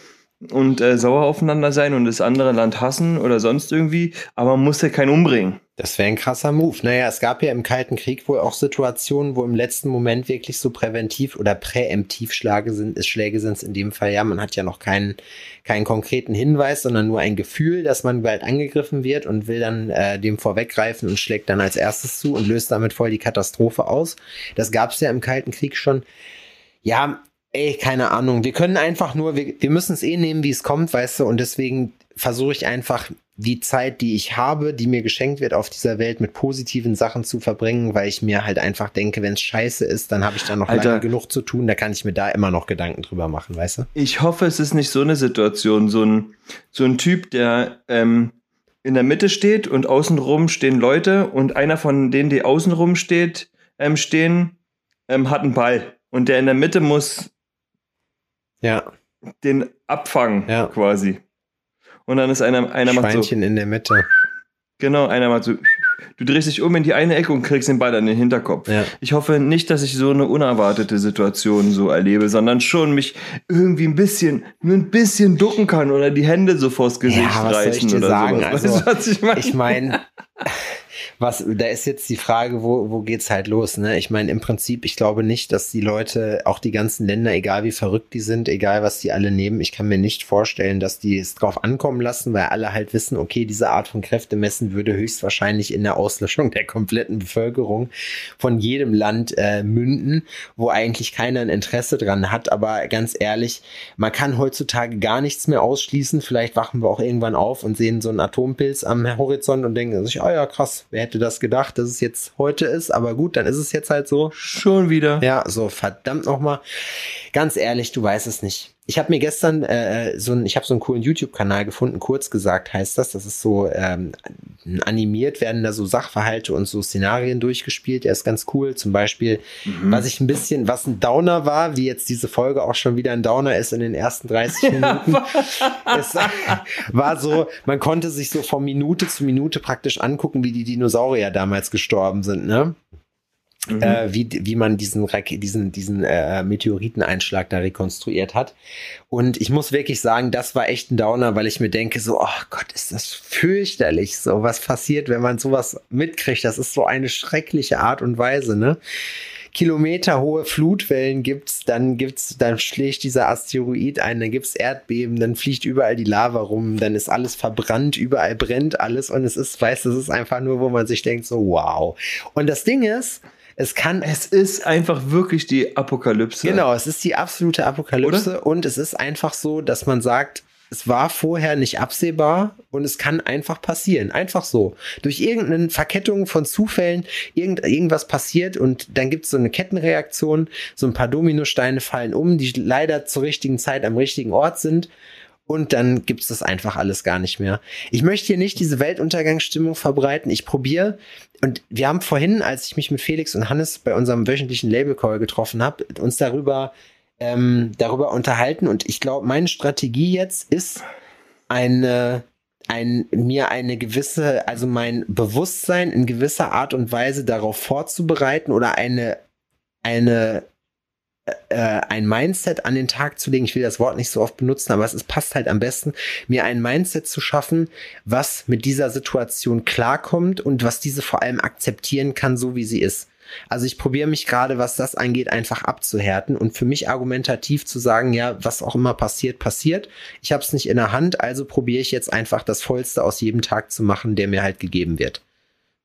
[SPEAKER 2] und äh, sauer aufeinander sein und das andere Land hassen oder sonst irgendwie, aber man muss ja keinen umbringen.
[SPEAKER 3] Das wäre ein krasser Move. Naja, es gab ja im Kalten Krieg wohl auch Situationen, wo im letzten Moment wirklich so präventiv oder präemptiv Schläge sind, ist Schläge sind es in dem Fall ja. Man hat ja noch keinen, keinen konkreten Hinweis, sondern nur ein Gefühl, dass man bald angegriffen wird und will dann äh, dem vorweggreifen und schlägt dann als erstes zu und löst damit voll die Katastrophe aus. Das gab es ja im Kalten Krieg schon. Ja, ey, keine Ahnung. Wir können einfach nur, wir, wir müssen es eh nehmen, wie es kommt, weißt du, und deswegen versuche ich einfach die Zeit, die ich habe, die mir geschenkt wird auf dieser Welt, mit positiven Sachen zu verbringen, weil ich mir halt einfach denke, wenn es scheiße ist, dann habe ich da noch
[SPEAKER 2] Alter.
[SPEAKER 3] lange genug zu tun, da kann ich mir da immer noch Gedanken drüber machen, weißt du?
[SPEAKER 2] Ich hoffe, es ist nicht so eine Situation, so ein, so ein Typ, der ähm, in der Mitte steht und außenrum stehen Leute und einer von denen, die außenrum steht, ähm, stehen, ähm, hat einen Ball. Und der in der Mitte muss
[SPEAKER 3] Ja,
[SPEAKER 2] den abfangen,
[SPEAKER 3] Ja.
[SPEAKER 2] quasi. Und dann ist einer, einer macht so,
[SPEAKER 3] Schweinchen in der Mitte.
[SPEAKER 2] genau, einer macht so, du drehst dich um in die eine Ecke und kriegst den Ball an den Hinterkopf.
[SPEAKER 3] Ja.
[SPEAKER 2] Ich hoffe nicht, dass ich so eine unerwartete Situation so erlebe, sondern schon mich irgendwie ein bisschen, nur ein bisschen ducken kann oder die Hände so vors Gesicht
[SPEAKER 3] Ja, was soll ich
[SPEAKER 2] reißen
[SPEAKER 3] dir
[SPEAKER 2] oder
[SPEAKER 3] sagen?
[SPEAKER 2] sowas.
[SPEAKER 3] Also,
[SPEAKER 2] weißt du, was ich meine?
[SPEAKER 3] Ich meine, was, da ist jetzt die Frage, wo, wo geht's halt los, ne? Ich meine, im Prinzip, ich glaube nicht, dass die Leute, auch die ganzen Länder, egal wie verrückt die sind, egal was die alle nehmen, ich kann mir nicht vorstellen, dass die es drauf ankommen lassen, weil alle halt wissen, okay, diese Art von Kräftemessen würde höchstwahrscheinlich in der Auslöschung der kompletten Bevölkerung von jedem Land äh, münden, wo eigentlich keiner ein Interesse dran hat. Aber ganz ehrlich, man kann heutzutage gar nichts mehr ausschließen. Vielleicht wachen wir auch irgendwann auf und sehen so einen Atompilz am Horizont und denken sich, oh ja, krass, wer hätte das gedacht, dass es jetzt heute ist, aber gut, dann ist es jetzt halt so.
[SPEAKER 2] Schon wieder.
[SPEAKER 3] Ja, so verdammt nochmal. Ganz ehrlich, du weißt es nicht. Ich habe mir gestern äh, so ein, ich habe so einen coolen YouTube-Kanal gefunden, kurz gesagt heißt das. Das ist so ähm, animiert werden da so Sachverhalte und so Szenarien durchgespielt. Der ist ganz cool. Zum Beispiel, mhm. was ich ein bisschen, was ein Downer war, wie jetzt diese Folge auch schon wieder ein Downer ist in den ersten 30 Minuten. es war so, man konnte sich so von Minute zu Minute praktisch angucken, wie die Dinosaurier damals gestorben sind, ne? Mhm. Äh, wie, wie man diesen, diesen, diesen äh, Meteoriteneinschlag da rekonstruiert hat. Und ich muss wirklich sagen, das war echt ein Downer, weil ich mir denke, so, oh Gott, ist das fürchterlich, so was passiert, wenn man sowas mitkriegt. Das ist so eine schreckliche Art und Weise, ne? kilometerhohe Flutwellen gibt's, dann gibt's, dann schlägt dieser Asteroid ein, dann gibt's Erdbeben, dann fliegt überall die Lava rum, dann ist alles verbrannt, überall brennt alles und es ist, weißt, es ist einfach nur, wo man sich denkt, so wow. Und das Ding ist, es kann.
[SPEAKER 2] Es ist einfach wirklich die Apokalypse.
[SPEAKER 3] Genau, es ist die absolute Apokalypse Oder? und es ist einfach so, dass man sagt, es war vorher nicht absehbar und es kann einfach passieren. Einfach so. Durch irgendeine Verkettung von Zufällen, irgend, irgendwas passiert und dann gibt es so eine Kettenreaktion, so ein paar Dominosteine fallen um, die leider zur richtigen Zeit am richtigen Ort sind und dann gibt es das einfach alles gar nicht mehr. Ich möchte hier nicht diese Weltuntergangsstimmung verbreiten. Ich probiere und wir haben vorhin, als ich mich mit Felix und Hannes bei unserem wöchentlichen Label Call getroffen habe, uns darüber ähm, darüber unterhalten und ich glaube, meine Strategie jetzt ist eine ein, mir eine gewisse, also mein Bewusstsein in gewisser Art und Weise darauf vorzubereiten oder eine, eine ein Mindset an den Tag zu legen. Ich will das Wort nicht so oft benutzen, aber es ist, passt halt am besten, mir ein Mindset zu schaffen, was mit dieser Situation klarkommt und was diese vor allem akzeptieren kann, so wie sie ist. Also ich probiere mich gerade, was das angeht, einfach abzuhärten und für mich argumentativ zu sagen, ja, was auch immer passiert, passiert. Ich habe es nicht in der Hand, also probiere ich jetzt einfach das Vollste aus jedem Tag zu machen, der mir halt gegeben wird.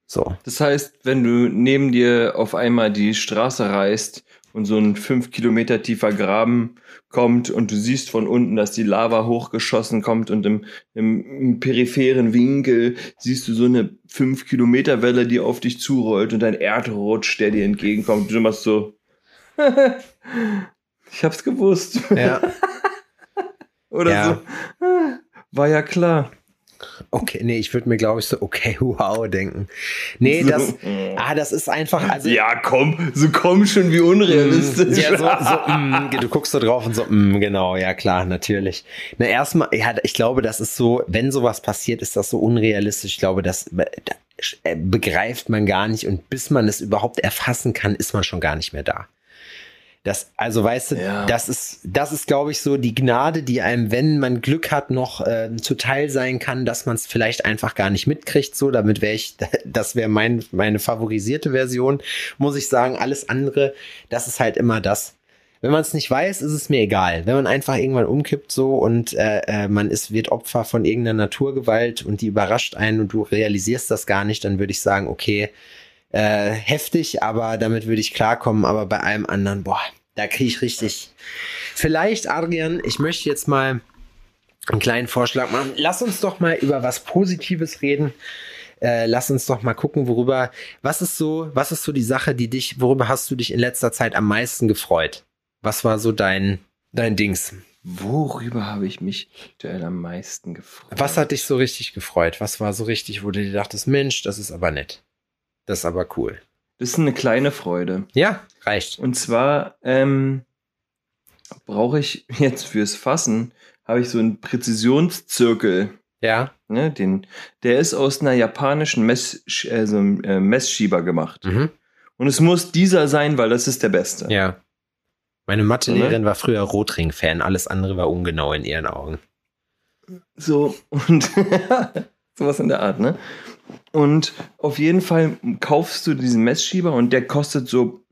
[SPEAKER 3] So.
[SPEAKER 2] Das heißt, wenn du neben dir auf einmal die Straße reißt und so ein fünf Kilometer tiefer Graben kommt und du siehst von unten, dass die Lava hochgeschossen kommt und im, im, im peripheren Winkel siehst du so eine fünf Kilometer Welle, die auf dich zurollt und ein Erdrutsch, der dir entgegenkommt. Du machst so, ich hab's gewusst.
[SPEAKER 3] Ja.
[SPEAKER 2] Oder ja. so. War ja klar.
[SPEAKER 3] Okay, nee, ich würde mir, glaube ich, so, okay, wow, denken. Nee, das, ah, das ist einfach,
[SPEAKER 2] also. Ja, komm, so komm schon, wie unrealistisch.
[SPEAKER 3] Ja, so, so mm, du guckst so drauf und so, mm, genau, ja, klar, natürlich. Na, erstmal, ja, ich glaube, das ist so, wenn sowas passiert, ist das so unrealistisch. Ich glaube, das, das äh, begreift man gar nicht und bis man es überhaupt erfassen kann, ist man schon gar nicht mehr da. Das, also weißt du, ja. das ist, das ist, glaube ich, so die Gnade, die einem, wenn man Glück hat, noch äh, zuteil sein kann, dass man es vielleicht einfach gar nicht mitkriegt. So, damit wäre ich, das wäre mein, meine favorisierte Version, muss ich sagen. Alles andere, das ist halt immer das. Wenn man es nicht weiß, ist es mir egal. Wenn man einfach irgendwann umkippt so und äh, äh, man ist, wird Opfer von irgendeiner Naturgewalt und die überrascht einen und du realisierst das gar nicht, dann würde ich sagen, okay, äh, heftig, aber damit würde ich klarkommen. Aber bei allem anderen, boah, da kriege ich richtig. Vielleicht, Adrian, ich möchte jetzt mal einen kleinen Vorschlag machen. Lass uns doch mal über was Positives reden. Äh, lass uns doch mal gucken, worüber, was ist so, was ist so die Sache, die dich, worüber hast du dich in letzter Zeit am meisten gefreut? Was war so dein, dein Dings?
[SPEAKER 2] Worüber habe ich mich aktuell am meisten gefreut?
[SPEAKER 3] Was hat dich so richtig gefreut? Was war so richtig, wo du dir dachtest, Mensch, das ist aber nett. Das ist aber cool.
[SPEAKER 2] Das ist eine kleine Freude.
[SPEAKER 3] Ja, reicht.
[SPEAKER 2] Und zwar ähm, brauche ich jetzt fürs Fassen, habe ich so einen Präzisionszirkel.
[SPEAKER 3] Ja.
[SPEAKER 2] Ne, den, der ist aus einer japanischen Mess, also, äh, Messschieber gemacht. Mhm. Und es muss dieser sein, weil das ist der beste.
[SPEAKER 3] Ja. Meine Mathelehrerin war früher Rotring-Fan, alles andere war ungenau in ihren Augen.
[SPEAKER 2] So, und Sowas in der Art, ne? Und auf jeden Fall kaufst du diesen Messschieber und der kostet so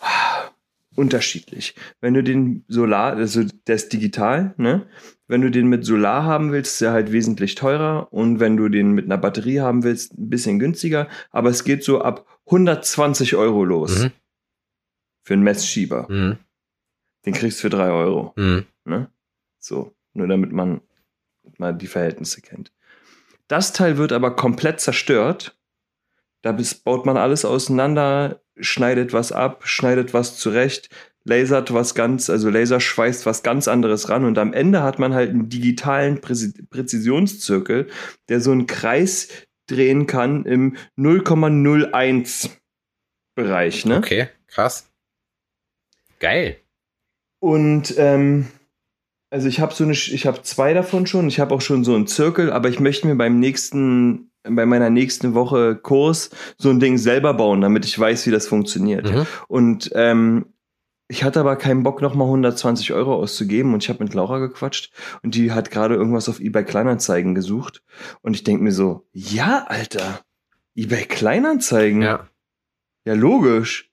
[SPEAKER 2] ah, unterschiedlich. Wenn du den Solar, also der ist digital, ne? Wenn du den mit Solar haben willst, ist er halt wesentlich teurer und wenn du den mit einer Batterie haben willst, ein bisschen günstiger. Aber es geht so ab 120 Euro los
[SPEAKER 3] Mhm.
[SPEAKER 2] für einen Messschieber.
[SPEAKER 3] Mhm.
[SPEAKER 2] Den kriegst du für 3 Euro.
[SPEAKER 3] Mhm.
[SPEAKER 2] Ne? So, nur damit man mal die Verhältnisse kennt. Das Teil wird aber komplett zerstört. Da baut man alles auseinander, schneidet was ab, schneidet was zurecht, lasert was ganz, also laserschweißt was ganz anderes ran und am Ende hat man halt einen digitalen Präsi Präzisionszirkel, der so einen Kreis drehen kann im 0,01 Bereich, ne?
[SPEAKER 3] Okay, krass. Geil.
[SPEAKER 2] Und ähm, also ich habe so eine, ich habe zwei davon schon. Ich habe auch schon so einen Zirkel, aber ich möchte mir beim nächsten, bei meiner nächsten Woche Kurs so ein Ding selber bauen, damit ich weiß, wie das funktioniert.
[SPEAKER 3] Mhm.
[SPEAKER 2] Und ähm, ich hatte aber keinen Bock, nochmal 120 Euro auszugeben und ich habe mit Laura gequatscht und die hat gerade irgendwas auf eBay Kleinanzeigen gesucht und ich denke mir so, ja, Alter, eBay Kleinanzeigen?
[SPEAKER 3] Ja.
[SPEAKER 2] Ja, logisch.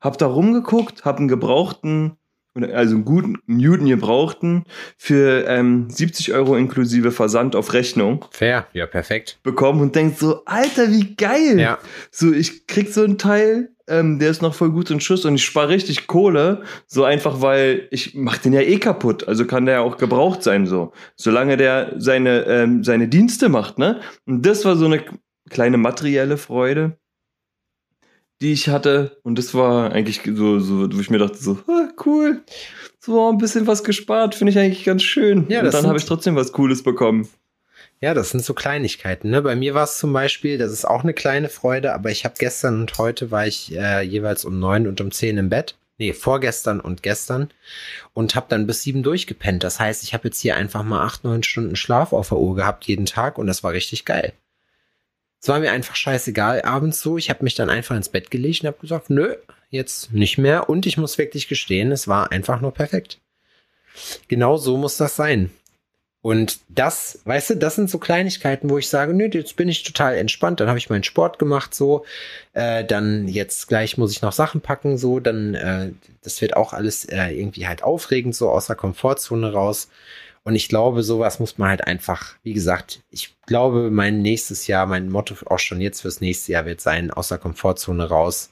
[SPEAKER 2] Hab da rumgeguckt, hab einen gebrauchten, also einen guten Newton gebrauchten für ähm, 70 Euro inklusive Versand auf Rechnung
[SPEAKER 3] Fair. Ja, perfekt.
[SPEAKER 2] bekommen und denk so, Alter, wie geil!
[SPEAKER 3] Ja.
[SPEAKER 2] So, ich krieg so einen Teil, ähm, der ist noch voll gut in Schuss und ich spare richtig Kohle, so einfach, weil ich mach den ja eh kaputt, also kann der ja auch gebraucht sein, so. Solange der seine, ähm, seine Dienste macht, ne? Und das war so eine kleine materielle Freude, die ich hatte und das war eigentlich so, so wo ich mir dachte so, ah, cool, so ein bisschen was gespart, finde ich eigentlich ganz schön.
[SPEAKER 3] Ja,
[SPEAKER 2] und dann habe ich trotzdem was Cooles bekommen.
[SPEAKER 3] Ja, das sind so Kleinigkeiten. Ne? Bei mir war es zum Beispiel, das ist auch eine kleine Freude, aber ich habe gestern und heute war ich äh, jeweils um neun und um zehn im Bett. Nee, vorgestern und gestern. Und habe dann bis sieben durchgepennt. Das heißt, ich habe jetzt hier einfach mal acht, neun Stunden Schlaf auf der Uhr gehabt jeden Tag und das war richtig geil. Es war mir einfach scheißegal abends so. Ich habe mich dann einfach ins Bett gelegt und habe gesagt, nö, jetzt nicht mehr. Und ich muss wirklich gestehen, es war einfach nur perfekt. Genau so muss das sein. Und das, weißt du, das sind so Kleinigkeiten, wo ich sage, nö, jetzt bin ich total entspannt. Dann habe ich meinen Sport gemacht, so. Äh, dann jetzt gleich muss ich noch Sachen packen, so. Dann, äh, das wird auch alles äh, irgendwie halt aufregend, so aus der Komfortzone raus. Und ich glaube, sowas muss man halt einfach, wie gesagt, ich glaube, mein nächstes Jahr, mein Motto auch schon jetzt fürs nächste Jahr wird sein, aus der Komfortzone raus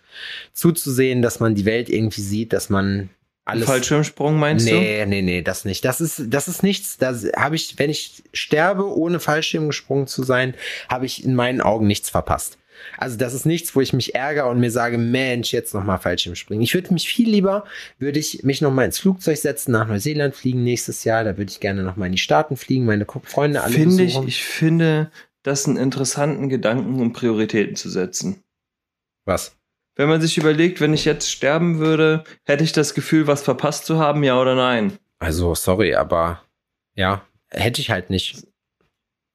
[SPEAKER 3] zuzusehen, dass man die Welt irgendwie sieht, dass man alles.
[SPEAKER 2] Fallschirmsprung meinst du?
[SPEAKER 3] Nee, nee, nee, das nicht. Das ist, das ist nichts. Da habe ich, wenn ich sterbe, ohne Fallschirm gesprungen zu sein, habe ich in meinen Augen nichts verpasst. Also das ist nichts, wo ich mich ärgere und mir sage, Mensch, jetzt noch mal Fallschirm springen. Ich würde mich viel lieber, würde ich mich noch mal ins Flugzeug setzen, nach Neuseeland fliegen nächstes Jahr. Da würde ich gerne noch mal in die Staaten fliegen, meine Freunde alle
[SPEAKER 2] Finde ich, ich finde das einen interessanten Gedanken, um Prioritäten zu setzen.
[SPEAKER 3] Was?
[SPEAKER 2] Wenn man sich überlegt, wenn ich jetzt sterben würde, hätte ich das Gefühl, was verpasst zu haben, ja oder nein?
[SPEAKER 3] Also sorry, aber ja, hätte ich halt nicht.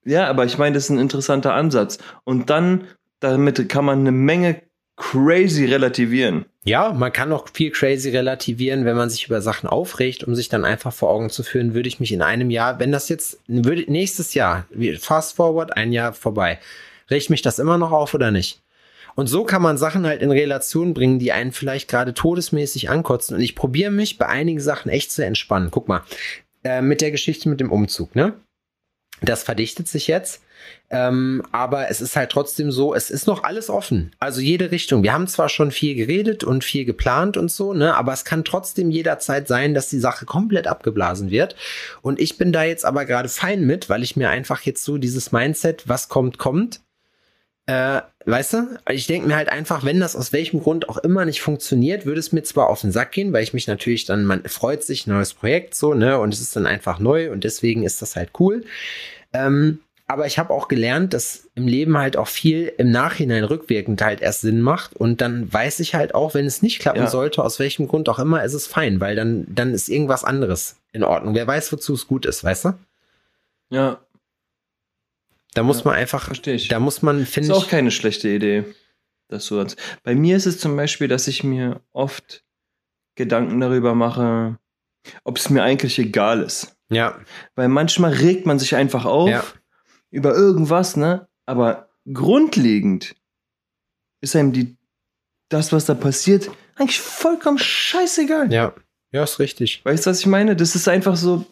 [SPEAKER 2] Ja, aber ich meine, das ist ein interessanter Ansatz. Und dann, damit kann man eine Menge crazy relativieren.
[SPEAKER 3] Ja, man kann auch viel crazy relativieren, wenn man sich über Sachen aufregt, um sich dann einfach vor Augen zu führen, würde ich mich in einem Jahr, wenn das jetzt, würde, nächstes Jahr, fast forward, ein Jahr vorbei, regt mich das immer noch auf oder nicht? Und so kann man Sachen halt in Relation bringen, die einen vielleicht gerade todesmäßig ankotzen. Und ich probiere mich bei einigen Sachen echt zu entspannen. Guck mal, äh, mit der Geschichte mit dem Umzug, ne? Das verdichtet sich jetzt. Ähm, aber es ist halt trotzdem so, es ist noch alles offen. Also jede Richtung. Wir haben zwar schon viel geredet und viel geplant und so, ne, aber es kann trotzdem jederzeit sein, dass die Sache komplett abgeblasen wird. Und ich bin da jetzt aber gerade fein mit, weil ich mir einfach jetzt so dieses Mindset, was kommt, kommt. Äh, weißt du? Ich denke mir halt einfach, wenn das aus welchem Grund auch immer nicht funktioniert, würde es mir zwar auf den Sack gehen, weil ich mich natürlich dann, man freut sich, neues Projekt so, ne? Und es ist dann einfach neu und deswegen ist das halt cool. Ähm, aber ich habe auch gelernt, dass im Leben halt auch viel im Nachhinein rückwirkend halt erst Sinn macht. Und dann weiß ich halt auch, wenn es nicht klappen
[SPEAKER 2] Ja.
[SPEAKER 3] sollte, aus welchem Grund auch immer, ist es fein, weil dann, dann ist irgendwas anderes in Ordnung. Wer weiß, wozu es gut ist, weißt du?
[SPEAKER 2] Ja,
[SPEAKER 3] Da muss
[SPEAKER 2] Ja,
[SPEAKER 3] man einfach,
[SPEAKER 2] verstehe ich.
[SPEAKER 3] da muss man,
[SPEAKER 2] ist
[SPEAKER 3] finde
[SPEAKER 2] auch
[SPEAKER 3] ich,
[SPEAKER 2] keine schlechte Idee. Das so als Bei mir ist es zum Beispiel, dass ich mir oft Gedanken darüber mache, ob es mir eigentlich egal ist.
[SPEAKER 3] ja,
[SPEAKER 2] Weil manchmal regt man sich einfach auf
[SPEAKER 3] Ja.
[SPEAKER 2] Über irgendwas, ne? Aber grundlegend ist einem die, das, was da passiert, eigentlich vollkommen scheißegal.
[SPEAKER 3] Ja. Ja, ist richtig.
[SPEAKER 2] Weißt du, was ich meine? Das ist einfach so,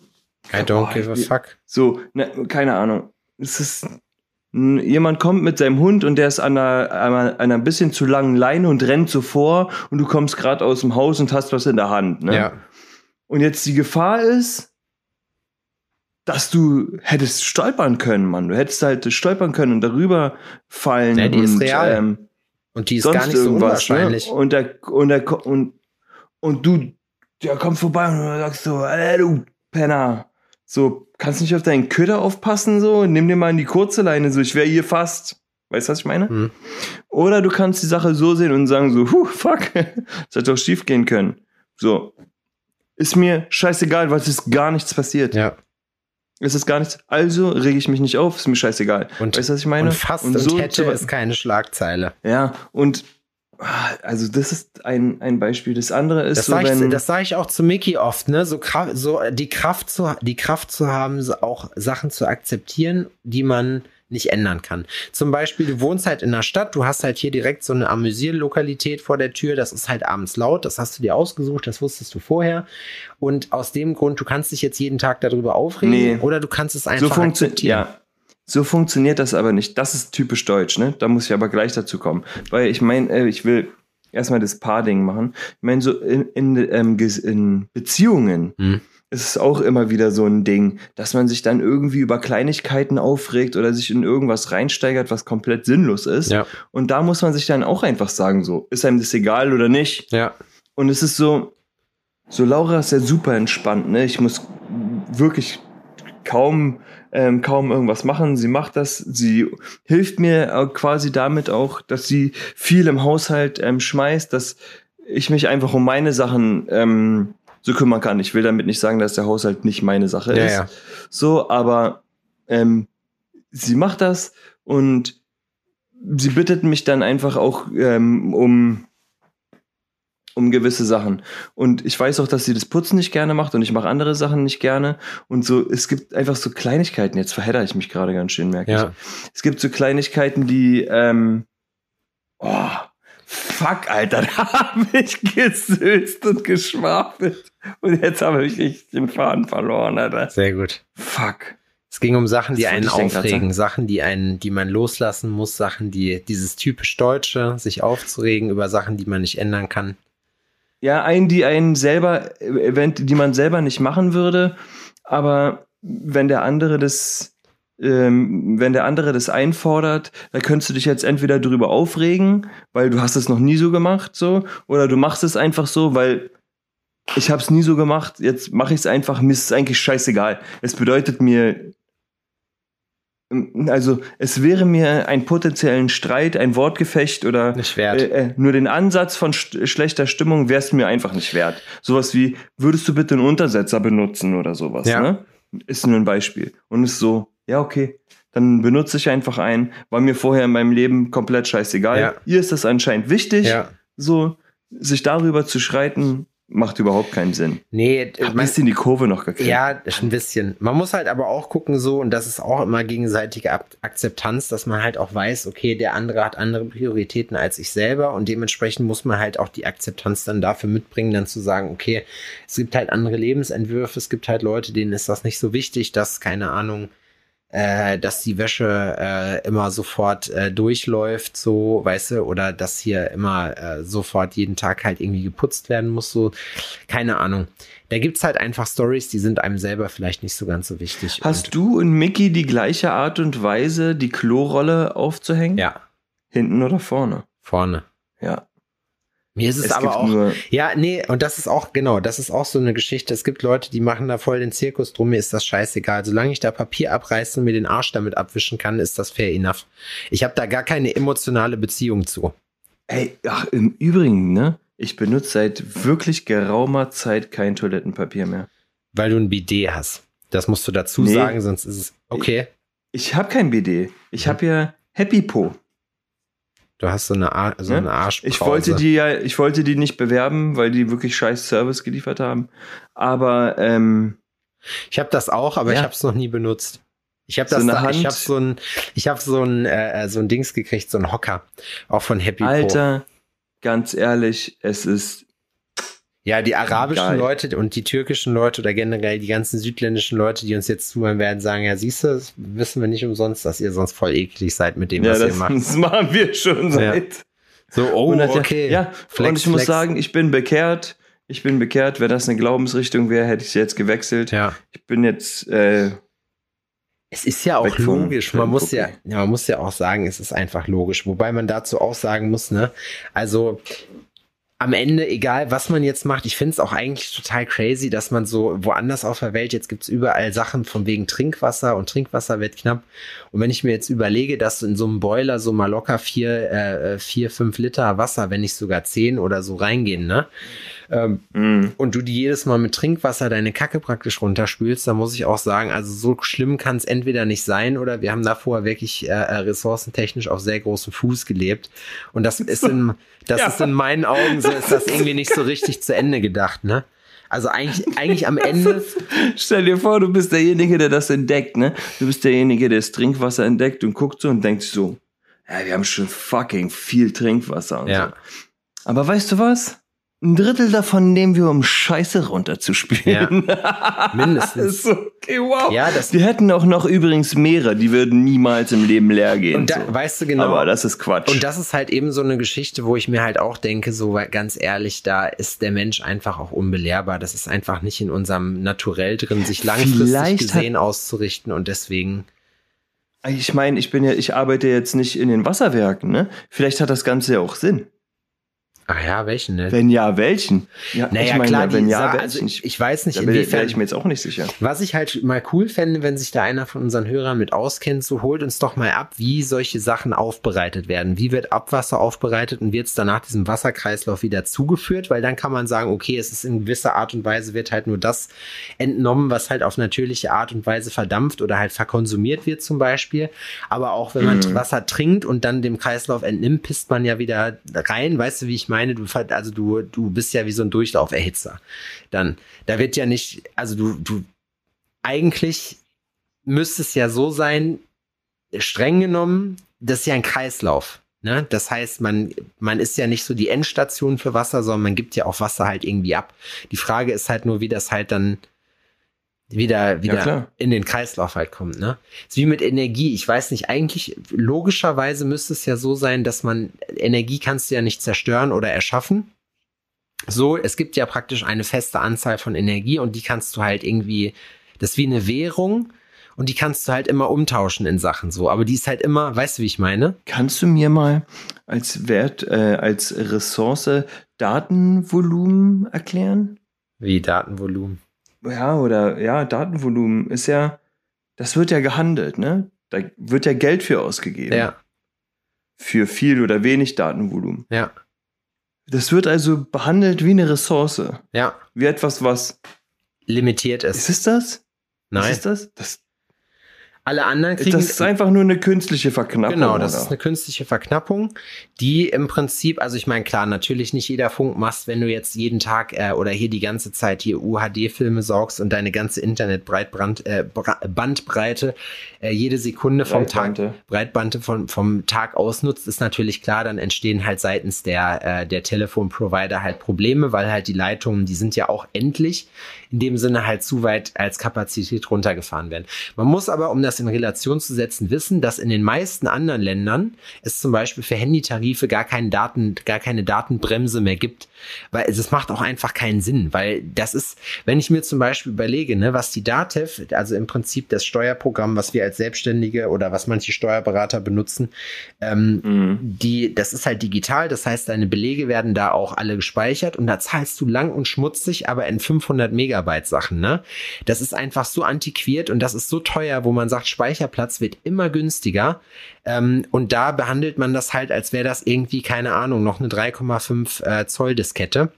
[SPEAKER 3] I don't give a fuck.
[SPEAKER 2] so, ne, keine Ahnung. Es ist, jemand kommt mit seinem Hund und der ist an einer, an einer, einer bisschen zu langen Leine und rennt so vor und du kommst gerade aus dem Haus und hast was in der Hand, ne?
[SPEAKER 3] Ja.
[SPEAKER 2] Und jetzt die Gefahr ist, dass du hättest stolpern können, Mann. Du hättest halt stolpern können und darüber fallen.
[SPEAKER 3] Ja, die ist
[SPEAKER 2] und,
[SPEAKER 3] real.
[SPEAKER 2] Ähm,
[SPEAKER 3] Und die ist gar nicht so.
[SPEAKER 2] Ne?
[SPEAKER 3] unwahrscheinlich.
[SPEAKER 2] Und, der, und, der, und, und du, der kommt vorbei und du sagst so, ey, du Penner. So, kannst nicht auf deinen Köder aufpassen, so? Nimm dir mal in die kurze Leine, so, ich wäre hier fast. Weißt du, was ich meine?
[SPEAKER 3] Hm.
[SPEAKER 2] Oder du kannst die Sache so sehen und sagen so, huh, fuck, das hätte doch schief gehen können. So. Ist mir scheißegal, weil es ist gar nichts passiert.
[SPEAKER 3] Ja.
[SPEAKER 2] Es ist gar nichts. Also rege ich mich nicht auf, ist mir scheißegal.
[SPEAKER 3] Und,
[SPEAKER 2] weißt du, was ich meine?
[SPEAKER 3] und fast und,
[SPEAKER 2] so
[SPEAKER 3] hätte
[SPEAKER 2] zu-
[SPEAKER 3] ist keine Schlagzeile.
[SPEAKER 2] Ja, und ah, also das ist ein, ein Beispiel. Das andere ist
[SPEAKER 3] Das
[SPEAKER 2] so,
[SPEAKER 3] sage
[SPEAKER 2] wenn,
[SPEAKER 3] ich, das sag ich auch zu Mickey oft, ne? So, so die Kraft zu, die Kraft zu haben, auch Sachen zu akzeptieren, die man nicht ändern kann. Zum Beispiel, du wohnst halt in der Stadt, du hast halt hier direkt so eine Amüsierlokalität vor der Tür, das ist halt abends laut, das hast du dir ausgesucht, das wusstest du vorher. Und aus dem Grund, du kannst dich jetzt jeden Tag darüber aufregen
[SPEAKER 2] Nee.
[SPEAKER 3] oder du kannst es
[SPEAKER 2] so
[SPEAKER 3] einfach
[SPEAKER 2] funktioniert,
[SPEAKER 3] akzeptieren.
[SPEAKER 2] ja. So funktioniert das aber nicht. Das ist typisch deutsch, ne? Da muss ich aber gleich dazu kommen. Weil ich meine, äh, ich will erstmal das Paar-Ding machen. Ich meine, so in, in, ähm, in Beziehungen
[SPEAKER 3] Hm.
[SPEAKER 2] Ist auch immer wieder so ein Ding, dass man sich dann irgendwie über Kleinigkeiten aufregt oder sich in irgendwas reinsteigert, was komplett sinnlos ist.
[SPEAKER 3] Ja.
[SPEAKER 2] Und da muss man sich dann auch einfach sagen, so, ist einem das egal oder nicht?
[SPEAKER 3] Ja.
[SPEAKER 2] Und es ist so, so Laura ist ja super entspannt, ne? Ich muss wirklich kaum, ähm, kaum irgendwas machen. Sie macht das, sie hilft mir äh, quasi damit auch, dass sie viel im Haushalt ähm, schmeißt, dass ich mich einfach um meine Sachen ähm, so kümmern kann. Ich will damit nicht sagen, dass der Haushalt nicht meine Sache
[SPEAKER 3] Ja,
[SPEAKER 2] ist.
[SPEAKER 3] ja.
[SPEAKER 2] So, aber ähm, sie macht das und sie bittet mich dann einfach auch ähm, um um gewisse Sachen. Und ich weiß auch, dass sie das Putzen nicht gerne macht und ich mache andere Sachen nicht gerne. Und so, es gibt einfach so Kleinigkeiten. Jetzt verhedder ich mich gerade ganz schön, merke
[SPEAKER 3] Ja.
[SPEAKER 2] ich. Es gibt so Kleinigkeiten, die, ähm, oh, fuck, Alter, da habe ich gesülzt und geschwafelt. Und jetzt habe ich echt den Faden verloren, Alter.
[SPEAKER 3] Sehr gut.
[SPEAKER 2] Fuck.
[SPEAKER 3] Es ging um Sachen, die
[SPEAKER 2] wollte
[SPEAKER 3] einen aufregen? Sachen, die einen, die man loslassen muss, Sachen, die dieses typisch Deutsche, sich aufzuregen über Sachen, die man nicht ändern kann.
[SPEAKER 2] Ja, einen, die einen selber, event, die man selber nicht machen würde, aber wenn der andere das, ähm, wenn der andere das einfordert, da könntest du dich jetzt entweder drüber aufregen, weil du hast es noch nie so gemacht, so, oder du machst es einfach so, weil ich habe es nie so gemacht, jetzt mache ich es einfach, mir ist es eigentlich scheißegal. Es bedeutet mir, also es wäre mir ein potenziellen Streit, ein Wortgefecht oder äh, äh, nur den Ansatz von st schlechter Stimmung wär's mir einfach nicht wert. Sowas wie, würdest du bitte einen Untersetzer benutzen oder sowas,
[SPEAKER 3] Ja.
[SPEAKER 2] ne? Ist nur ein Beispiel. Und ist so, ja, okay, dann benutze ich einfach einen, war mir vorher in meinem Leben komplett scheißegal.
[SPEAKER 3] Ja.
[SPEAKER 2] Ihr ist das anscheinend wichtig,
[SPEAKER 3] Ja.
[SPEAKER 2] so, sich darüber zu streiten, macht überhaupt keinen Sinn.
[SPEAKER 3] Nee,
[SPEAKER 2] Hab ein
[SPEAKER 3] man,
[SPEAKER 2] bisschen die Kurve noch gekriegt.
[SPEAKER 3] ja, ein bisschen. Man muss halt aber auch gucken so, und das ist auch immer gegenseitige Akzeptanz, dass man halt auch weiß, okay, der andere hat andere Prioritäten als ich selber und dementsprechend muss man halt auch die Akzeptanz dann dafür mitbringen, dann zu sagen, okay, es gibt halt andere Lebensentwürfe, es gibt halt Leute, denen ist das nicht so wichtig, dass, keine Ahnung, äh, dass die Wäsche äh, immer sofort äh, durchläuft, so, weißt du, oder dass hier immer äh, sofort jeden Tag halt irgendwie geputzt werden muss, so, keine Ahnung. Da gibt's halt einfach Stories, die sind einem selber vielleicht nicht so ganz so wichtig.
[SPEAKER 2] Hast du und Mickey die gleiche Art und Weise, die Klorolle aufzuhängen?
[SPEAKER 3] ja,
[SPEAKER 2] Hinten oder vorne?
[SPEAKER 3] vorne.
[SPEAKER 2] Ja.
[SPEAKER 3] Mir ist es, aber
[SPEAKER 2] gibt
[SPEAKER 3] auch. Ja, nee, und das ist auch, genau, das ist auch so eine Geschichte. Es gibt Leute, die machen da voll den Zirkus drum, mir ist das scheißegal. Solange ich da Papier abreiße und mir den Arsch damit abwischen kann, ist das fair enough. Ich habe da gar keine emotionale Beziehung zu.
[SPEAKER 2] Ey, ach, im Übrigen, ne? Ich benutze seit wirklich geraumer Zeit kein Toilettenpapier mehr.
[SPEAKER 3] Weil du ein Bidet hast. Das musst du dazu
[SPEAKER 2] Nee.
[SPEAKER 3] sagen, sonst ist es okay.
[SPEAKER 2] Ich habe kein BD. Ich
[SPEAKER 3] Mhm.
[SPEAKER 2] habe ja Happy Po.
[SPEAKER 3] Du hast so eine, Ar so
[SPEAKER 2] Ja?
[SPEAKER 3] eine Arschbrause.
[SPEAKER 2] Ich wollte die ja, ich wollte die nicht bewerben, weil die wirklich scheiß Service geliefert haben. Aber ähm,
[SPEAKER 3] Ich habe das auch, aber
[SPEAKER 2] Ja.
[SPEAKER 3] ich habe es noch nie benutzt. Ich habe das,
[SPEAKER 2] So
[SPEAKER 3] da, ich habe so ein, ich habe so ein, äh, so ein Dings gekriegt, so ein Hocker, auch von Happy Pro.
[SPEAKER 2] Alter, ganz ehrlich, es ist
[SPEAKER 3] Ja, die arabischen
[SPEAKER 2] Geil.
[SPEAKER 3] Leute und die türkischen Leute oder generell die ganzen südländischen Leute, die uns jetzt zuhören werden, sagen, ja, siehst du, das wissen wir nicht umsonst, dass ihr sonst voll eklig seid mit dem,
[SPEAKER 2] ja,
[SPEAKER 3] was ihr macht.
[SPEAKER 2] das machen wir schon
[SPEAKER 3] Ja.
[SPEAKER 2] seit
[SPEAKER 3] So, oh,
[SPEAKER 2] 100 Jahren.
[SPEAKER 3] okay.
[SPEAKER 2] Ja,
[SPEAKER 3] Flex,
[SPEAKER 2] und ich muss
[SPEAKER 3] flex.
[SPEAKER 2] sagen, ich bin bekehrt. Ich bin bekehrt. Wenn das eine Glaubensrichtung wäre, hätte ich sie jetzt gewechselt.
[SPEAKER 3] Ja.
[SPEAKER 2] Ich bin jetzt äh,
[SPEAKER 3] Es ist ja auch logisch. Man muss ja, ja, man muss ja auch sagen, es ist einfach logisch. Wobei man dazu auch sagen muss, ne, also am Ende, egal was man jetzt macht, ich finde es auch eigentlich total crazy, dass man so woanders auf der Welt, jetzt gibt's überall Sachen von wegen Trinkwasser und Trinkwasser wird knapp. Und wenn ich mir jetzt überlege, dass in so einem Boiler so mal locker vier, äh, vier, fünf Liter Wasser, wenn nicht sogar zehn oder so reingehen, ne? Ähm,
[SPEAKER 2] mh,
[SPEAKER 3] und du die jedes Mal mit Trinkwasser deine Kacke praktisch runterspülst, dann muss ich auch sagen, also so schlimm kann es entweder nicht sein oder wir haben da vorher wirklich äh, äh, ressourcentechnisch auf sehr großem Fuß gelebt. Und das ist in, das
[SPEAKER 2] Ja.
[SPEAKER 3] ist in meinen Augen so, ist das irgendwie nicht so richtig zu Ende gedacht, ne? Also eigentlich, eigentlich am Ende,
[SPEAKER 2] Stell dir vor, du bist derjenige, der das entdeckt, ne? Du bist derjenige, der das Trinkwasser entdeckt und guckt so und denkt so, ja, wir haben schon fucking viel Trinkwasser und
[SPEAKER 3] Ja.
[SPEAKER 2] so. Aber weißt du was? Ein Drittel davon nehmen wir, um Scheiße runterzuspülen.
[SPEAKER 3] mindestens.
[SPEAKER 2] ist okay, wow.
[SPEAKER 3] Ja, das-
[SPEAKER 2] wir hätten auch noch übrigens Meere, die würden niemals im Leben leer gehen.
[SPEAKER 3] Und da,
[SPEAKER 2] so.
[SPEAKER 3] weißt du genau,
[SPEAKER 2] Aber das ist Quatsch.
[SPEAKER 3] Und das ist halt eben so eine Geschichte, wo ich mir halt auch denke, so ganz ehrlich, da ist der Mensch einfach auch unbelehrbar. Das ist einfach nicht in unserem Naturell drin, sich langfristig
[SPEAKER 2] Vielleicht
[SPEAKER 3] gesehen auszurichten und deswegen.
[SPEAKER 2] ich meine, ich bin ja, ich arbeite jetzt nicht in den Wasserwerken, ne? Vielleicht hat das Ganze ja auch Sinn.
[SPEAKER 3] Ach ja, welchen, ne?
[SPEAKER 2] Wenn ja, welchen? Ja,
[SPEAKER 3] Naja,
[SPEAKER 2] ich meine,
[SPEAKER 3] klar,
[SPEAKER 2] ja, wenn
[SPEAKER 3] die
[SPEAKER 2] ja, welchen?
[SPEAKER 3] also ich, ich weiß nicht,
[SPEAKER 2] da
[SPEAKER 3] inwiefern.
[SPEAKER 2] ich mir jetzt auch nicht sicher.
[SPEAKER 3] Was ich halt mal cool fände, wenn sich da einer von unseren Hörern mit auskennt, so holt uns doch mal ab, wie solche Sachen aufbereitet werden. Wie wird Abwasser aufbereitet und wird es danach diesem Wasserkreislauf wieder zugeführt? Weil dann kann man sagen, okay, es ist in gewisser Art und Weise wird halt nur das entnommen, was halt auf natürliche Art und Weise verdampft oder halt verkonsumiert wird zum Beispiel. Aber auch wenn man
[SPEAKER 2] Mhm.
[SPEAKER 3] Wasser trinkt und dann dem Kreislauf entnimmt, pisst man ja wieder rein. Weißt du, wie ich meine? Du, ver- also du, du bist ja wie so ein Durchlauferhitzer. Dann, da wird ja nicht, also du, du, eigentlich müsste es ja so sein, streng genommen, das ist ja ein Kreislauf. Ne? Das heißt, man, man ist ja nicht so die Endstation für Wasser, sondern man gibt ja auch Wasser halt irgendwie ab. Die Frage ist halt nur, wie das halt dann wieder, wieder
[SPEAKER 2] klar.
[SPEAKER 3] in den Kreislauf halt kommt. Ne? ist wie mit Energie. Ich weiß nicht, eigentlich logischerweise müsste es ja so sein, dass man Energie kannst du ja nicht zerstören oder erschaffen. So, es gibt ja praktisch eine feste Anzahl von Energie und die kannst du halt irgendwie, das ist wie eine Währung und die kannst du halt immer umtauschen in Sachen so. Aber die ist halt immer, weißt du, wie ich meine?
[SPEAKER 2] Kannst du mir mal als Wert, äh, als Ressource Datenvolumen erklären?
[SPEAKER 3] Wie Datenvolumen.
[SPEAKER 2] Ja, oder ja, Datenvolumen ist ja, das wird ja gehandelt, ne? Da wird ja Geld für ausgegeben.
[SPEAKER 3] Ja,
[SPEAKER 2] Für viel oder wenig Datenvolumen.
[SPEAKER 3] ja,
[SPEAKER 2] Das wird also behandelt wie eine Ressource.
[SPEAKER 3] ja.
[SPEAKER 2] Wie etwas, was.
[SPEAKER 3] Limitiert
[SPEAKER 2] Ist
[SPEAKER 3] ist.
[SPEAKER 2] es das?
[SPEAKER 3] Nein.
[SPEAKER 2] Ist es das? Das,
[SPEAKER 3] Alle anderen kriegen.
[SPEAKER 2] das ist einfach nur eine künstliche Verknappung.
[SPEAKER 3] Genau, das
[SPEAKER 2] oder?
[SPEAKER 3] ist eine künstliche Verknappung, die im Prinzip, also ich meine, klar, natürlich nicht jeder Funkmast, wenn du jetzt jeden Tag äh, oder hier die ganze Zeit hier UHD-Filme saugst und deine ganze Internetbreitbrand, äh, Bandbreite äh, jede Sekunde vom
[SPEAKER 2] Breitbande.
[SPEAKER 3] Tag, Breitbande vom, vom Tag ausnutzt, ist natürlich klar, dann entstehen halt seitens der, äh, der Telefonprovider halt Probleme, weil halt die Leitungen, die sind ja auch endlich, in dem Sinne halt zu weit als Kapazität runtergefahren werden. Man muss aber, um das in Relation zu setzen, wissen, dass in den meisten anderen Ländern es zum Beispiel für Handytarife gar keinen Daten, gar keine Datenbremse mehr gibt, weil es macht auch einfach keinen Sinn, weil das ist, wenn ich mir zum Beispiel überlege, ne, was die DATEV, also im Prinzip das Steuerprogramm, was wir als Selbstständige oder was manche Steuerberater benutzen, ähm,
[SPEAKER 2] Mhm.
[SPEAKER 3] die, das ist halt digital, das heißt, deine Belege werden da auch alle gespeichert und da zahlst du lang und schmutzig, aber in 500 Megabyte Sachen, ne? Das ist einfach so antiquiert und das ist so teuer, wo man sagt, Speicherplatz wird immer günstiger. Ähm, und da behandelt man das halt, als wäre das irgendwie, keine Ahnung, noch eine 3,5 äh, Zoll Diskette.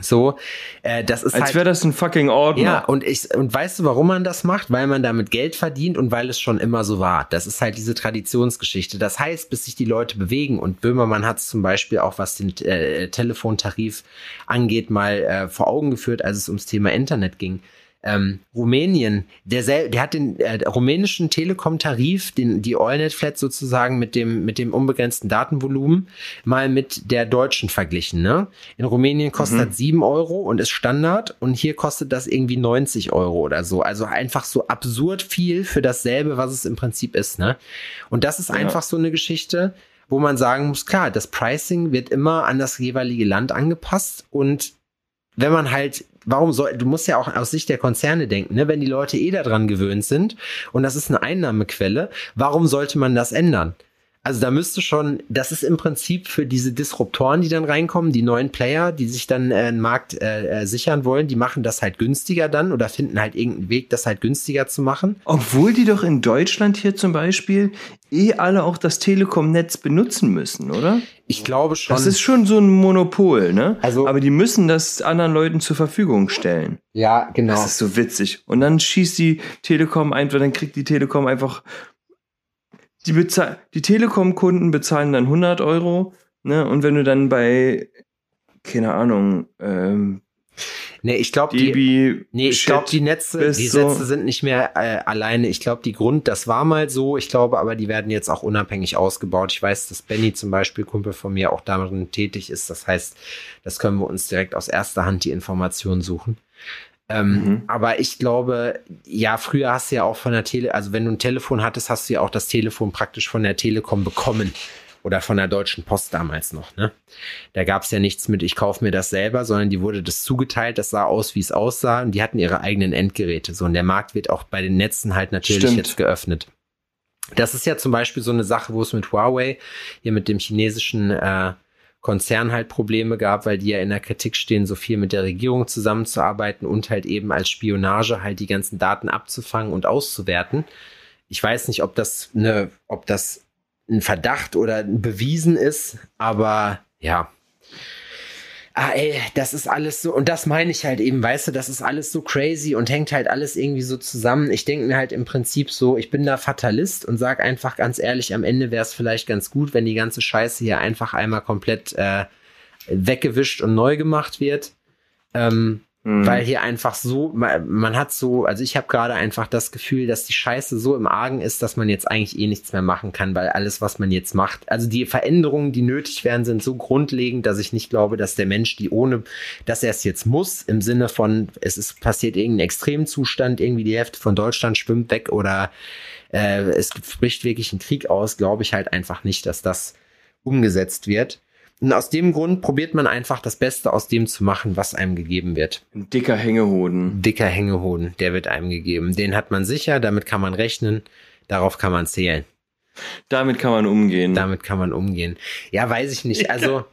[SPEAKER 3] So, äh, das ist
[SPEAKER 2] Als
[SPEAKER 3] halt.
[SPEAKER 2] wäre das ein fucking Ordner.
[SPEAKER 3] Ja, und ich, und weißt du, warum man das macht? Weil man damit Geld verdient und weil es schon immer so war. Das ist halt diese Traditionsgeschichte. Das heißt, bis sich die Leute bewegen und Böhmermann hat es zum Beispiel auch, was den äh, Telefontarif angeht, mal äh, vor Augen geführt, als es ums Thema Internet ging. Ähm, Rumänien, der, der hat den äh, rumänischen Telekom-Tarif, den, die Allnet-Flat sozusagen mit dem, mit dem unbegrenzten Datenvolumen, mal mit der deutschen verglichen. Ne? In Rumänien kostet mhm. das 7 Euro und ist Standard und hier kostet das irgendwie 90 Euro oder so. Also einfach so absurd viel für dasselbe, was es im Prinzip ist. Ne? Und das ist ja. einfach so eine Geschichte, wo man sagen muss, klar, das Pricing wird immer an das jeweilige Land angepasst und wenn man halt warum soll, du musst ja auch aus Sicht der Konzerne denken, ne? wenn die Leute eh daran gewöhnt sind und das ist eine Einnahmequelle, warum sollte man das ändern? Also da müsste schon, das ist im Prinzip für diese Disruptoren, die dann reinkommen, die neuen Player, die sich dann äh, einen Markt äh, äh, sichern wollen, die machen das halt günstiger dann oder finden halt irgendeinen Weg, das halt günstiger zu machen.
[SPEAKER 2] Obwohl die doch in Deutschland hier zum Beispiel eh alle auch das Telekom-Netz benutzen müssen, oder?
[SPEAKER 3] Ich glaube schon.
[SPEAKER 2] Das ist schon so ein Monopol, ne? Also, Aber die müssen das anderen Leuten zur Verfügung stellen.
[SPEAKER 3] Ja, genau.
[SPEAKER 2] Das ist so witzig. Und dann schießt die Telekom einfach, dann kriegt die Telekom einfach die, bezahl die Telekom-Kunden bezahlen dann 100 Euro, ne? Und wenn du dann bei, keine Ahnung, ähm,
[SPEAKER 3] Nee, ich glaube die, nee, ich glaube die Netze, die so Sätze sind nicht mehr äh, alleine. Ich glaube die Grund, das war mal so. Ich glaube, aber die werden jetzt auch unabhängig ausgebaut. Ich weiß, dass Benny zum Beispiel Kumpel von mir auch darin tätig ist. Das heißt, das können wir uns direkt aus erster Hand die Informationen suchen. Ähm, mhm. Aber ich glaube, ja, früher hast du ja auch von der Tele, also wenn du ein Telefon hattest, hast du ja auch das Telefon praktisch von der Telekom bekommen. Oder von der Deutschen Post damals noch, ne? Da gab es ja nichts mit, ich kaufe mir das selber, sondern die wurde das zugeteilt, das sah aus, wie es aussah, und die hatten ihre eigenen Endgeräte. So, und der Markt wird auch bei den Netzen halt natürlich Stimmt. jetzt geöffnet. Das ist ja zum Beispiel so eine Sache, wo es mit Huawei, hier mit dem chinesischen äh, Konzern halt Probleme gab, weil die ja in der Kritik stehen, so viel mit der Regierung zusammenzuarbeiten und halt eben als Spionage halt die ganzen Daten abzufangen und auszuwerten. Ich weiß nicht, ob das eine, ob das ein Verdacht oder bewiesen ist, aber ja, ah, ey, das ist alles so, und das meine ich halt eben, weißt du, das ist alles so crazy und hängt halt alles irgendwie so zusammen. Ich denke mir halt im Prinzip so, ich bin da Fatalist und sag einfach ganz ehrlich, am Ende wäre es vielleicht ganz gut, wenn die ganze Scheiße hier einfach einmal komplett äh, weggewischt und neu gemacht wird. Ähm, Mhm. Weil hier einfach so, man, hat so, also ich habe gerade einfach das Gefühl, dass die Scheiße so im Argen ist, dass man jetzt eigentlich eh nichts mehr machen kann, weil alles, was man jetzt macht, also die Veränderungen, die nötig wären, sind so grundlegend, dass ich nicht glaube, dass der Mensch die ohne, dass er es jetzt muss, im Sinne von, es ist passiert irgendein Extremzustand, irgendwie die Hälfte von Deutschland schwimmt weg oder äh, es bricht wirklich ein Krieg aus, glaube ich halt einfach nicht, dass das umgesetzt wird. Und aus dem Grund probiert man einfach das Beste aus dem zu machen, was einem gegeben wird.
[SPEAKER 2] Ein dicker Hängehoden.
[SPEAKER 3] Dicker Hängehoden, der wird einem gegeben. Den hat man sicher, damit kann man rechnen, darauf kann man zählen.
[SPEAKER 2] Damit kann man umgehen.
[SPEAKER 3] Damit kann man umgehen. Ja, weiß ich nicht. Also.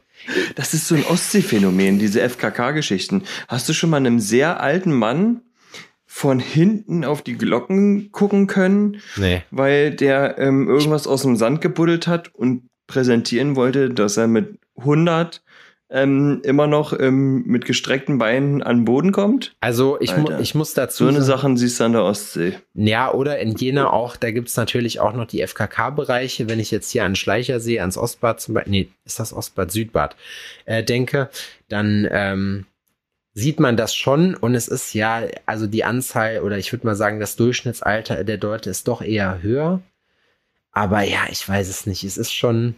[SPEAKER 2] Das ist so ein Ostseephänomen, diese FKK-Geschichten. Hast du schon mal einem sehr alten Mann von hinten auf die Glocken gucken können?
[SPEAKER 3] Nee.
[SPEAKER 2] Weil der ähm, irgendwas aus dem Sand gebuddelt hat und präsentieren wollte, dass er mit 100 ähm, immer noch ähm, mit gestreckten Beinen an den Boden kommt.
[SPEAKER 3] Also ich, mu ich muss dazu.
[SPEAKER 2] So eine Sachen siehst du an der Ostsee.
[SPEAKER 3] Ja, oder in Jena auch, da gibt's natürlich auch noch die FKK-Bereiche. Wenn ich jetzt hier an Schleichersee, ans Ostbad zum Beispiel, nee, ist das Ostbad, Südbad, äh, denke, dann ähm, sieht man das schon und es ist ja, also die Anzahl oder ich würde mal sagen, das Durchschnittsalter der Leute ist doch eher höher. Aber ja, ich weiß es nicht. Es ist schon,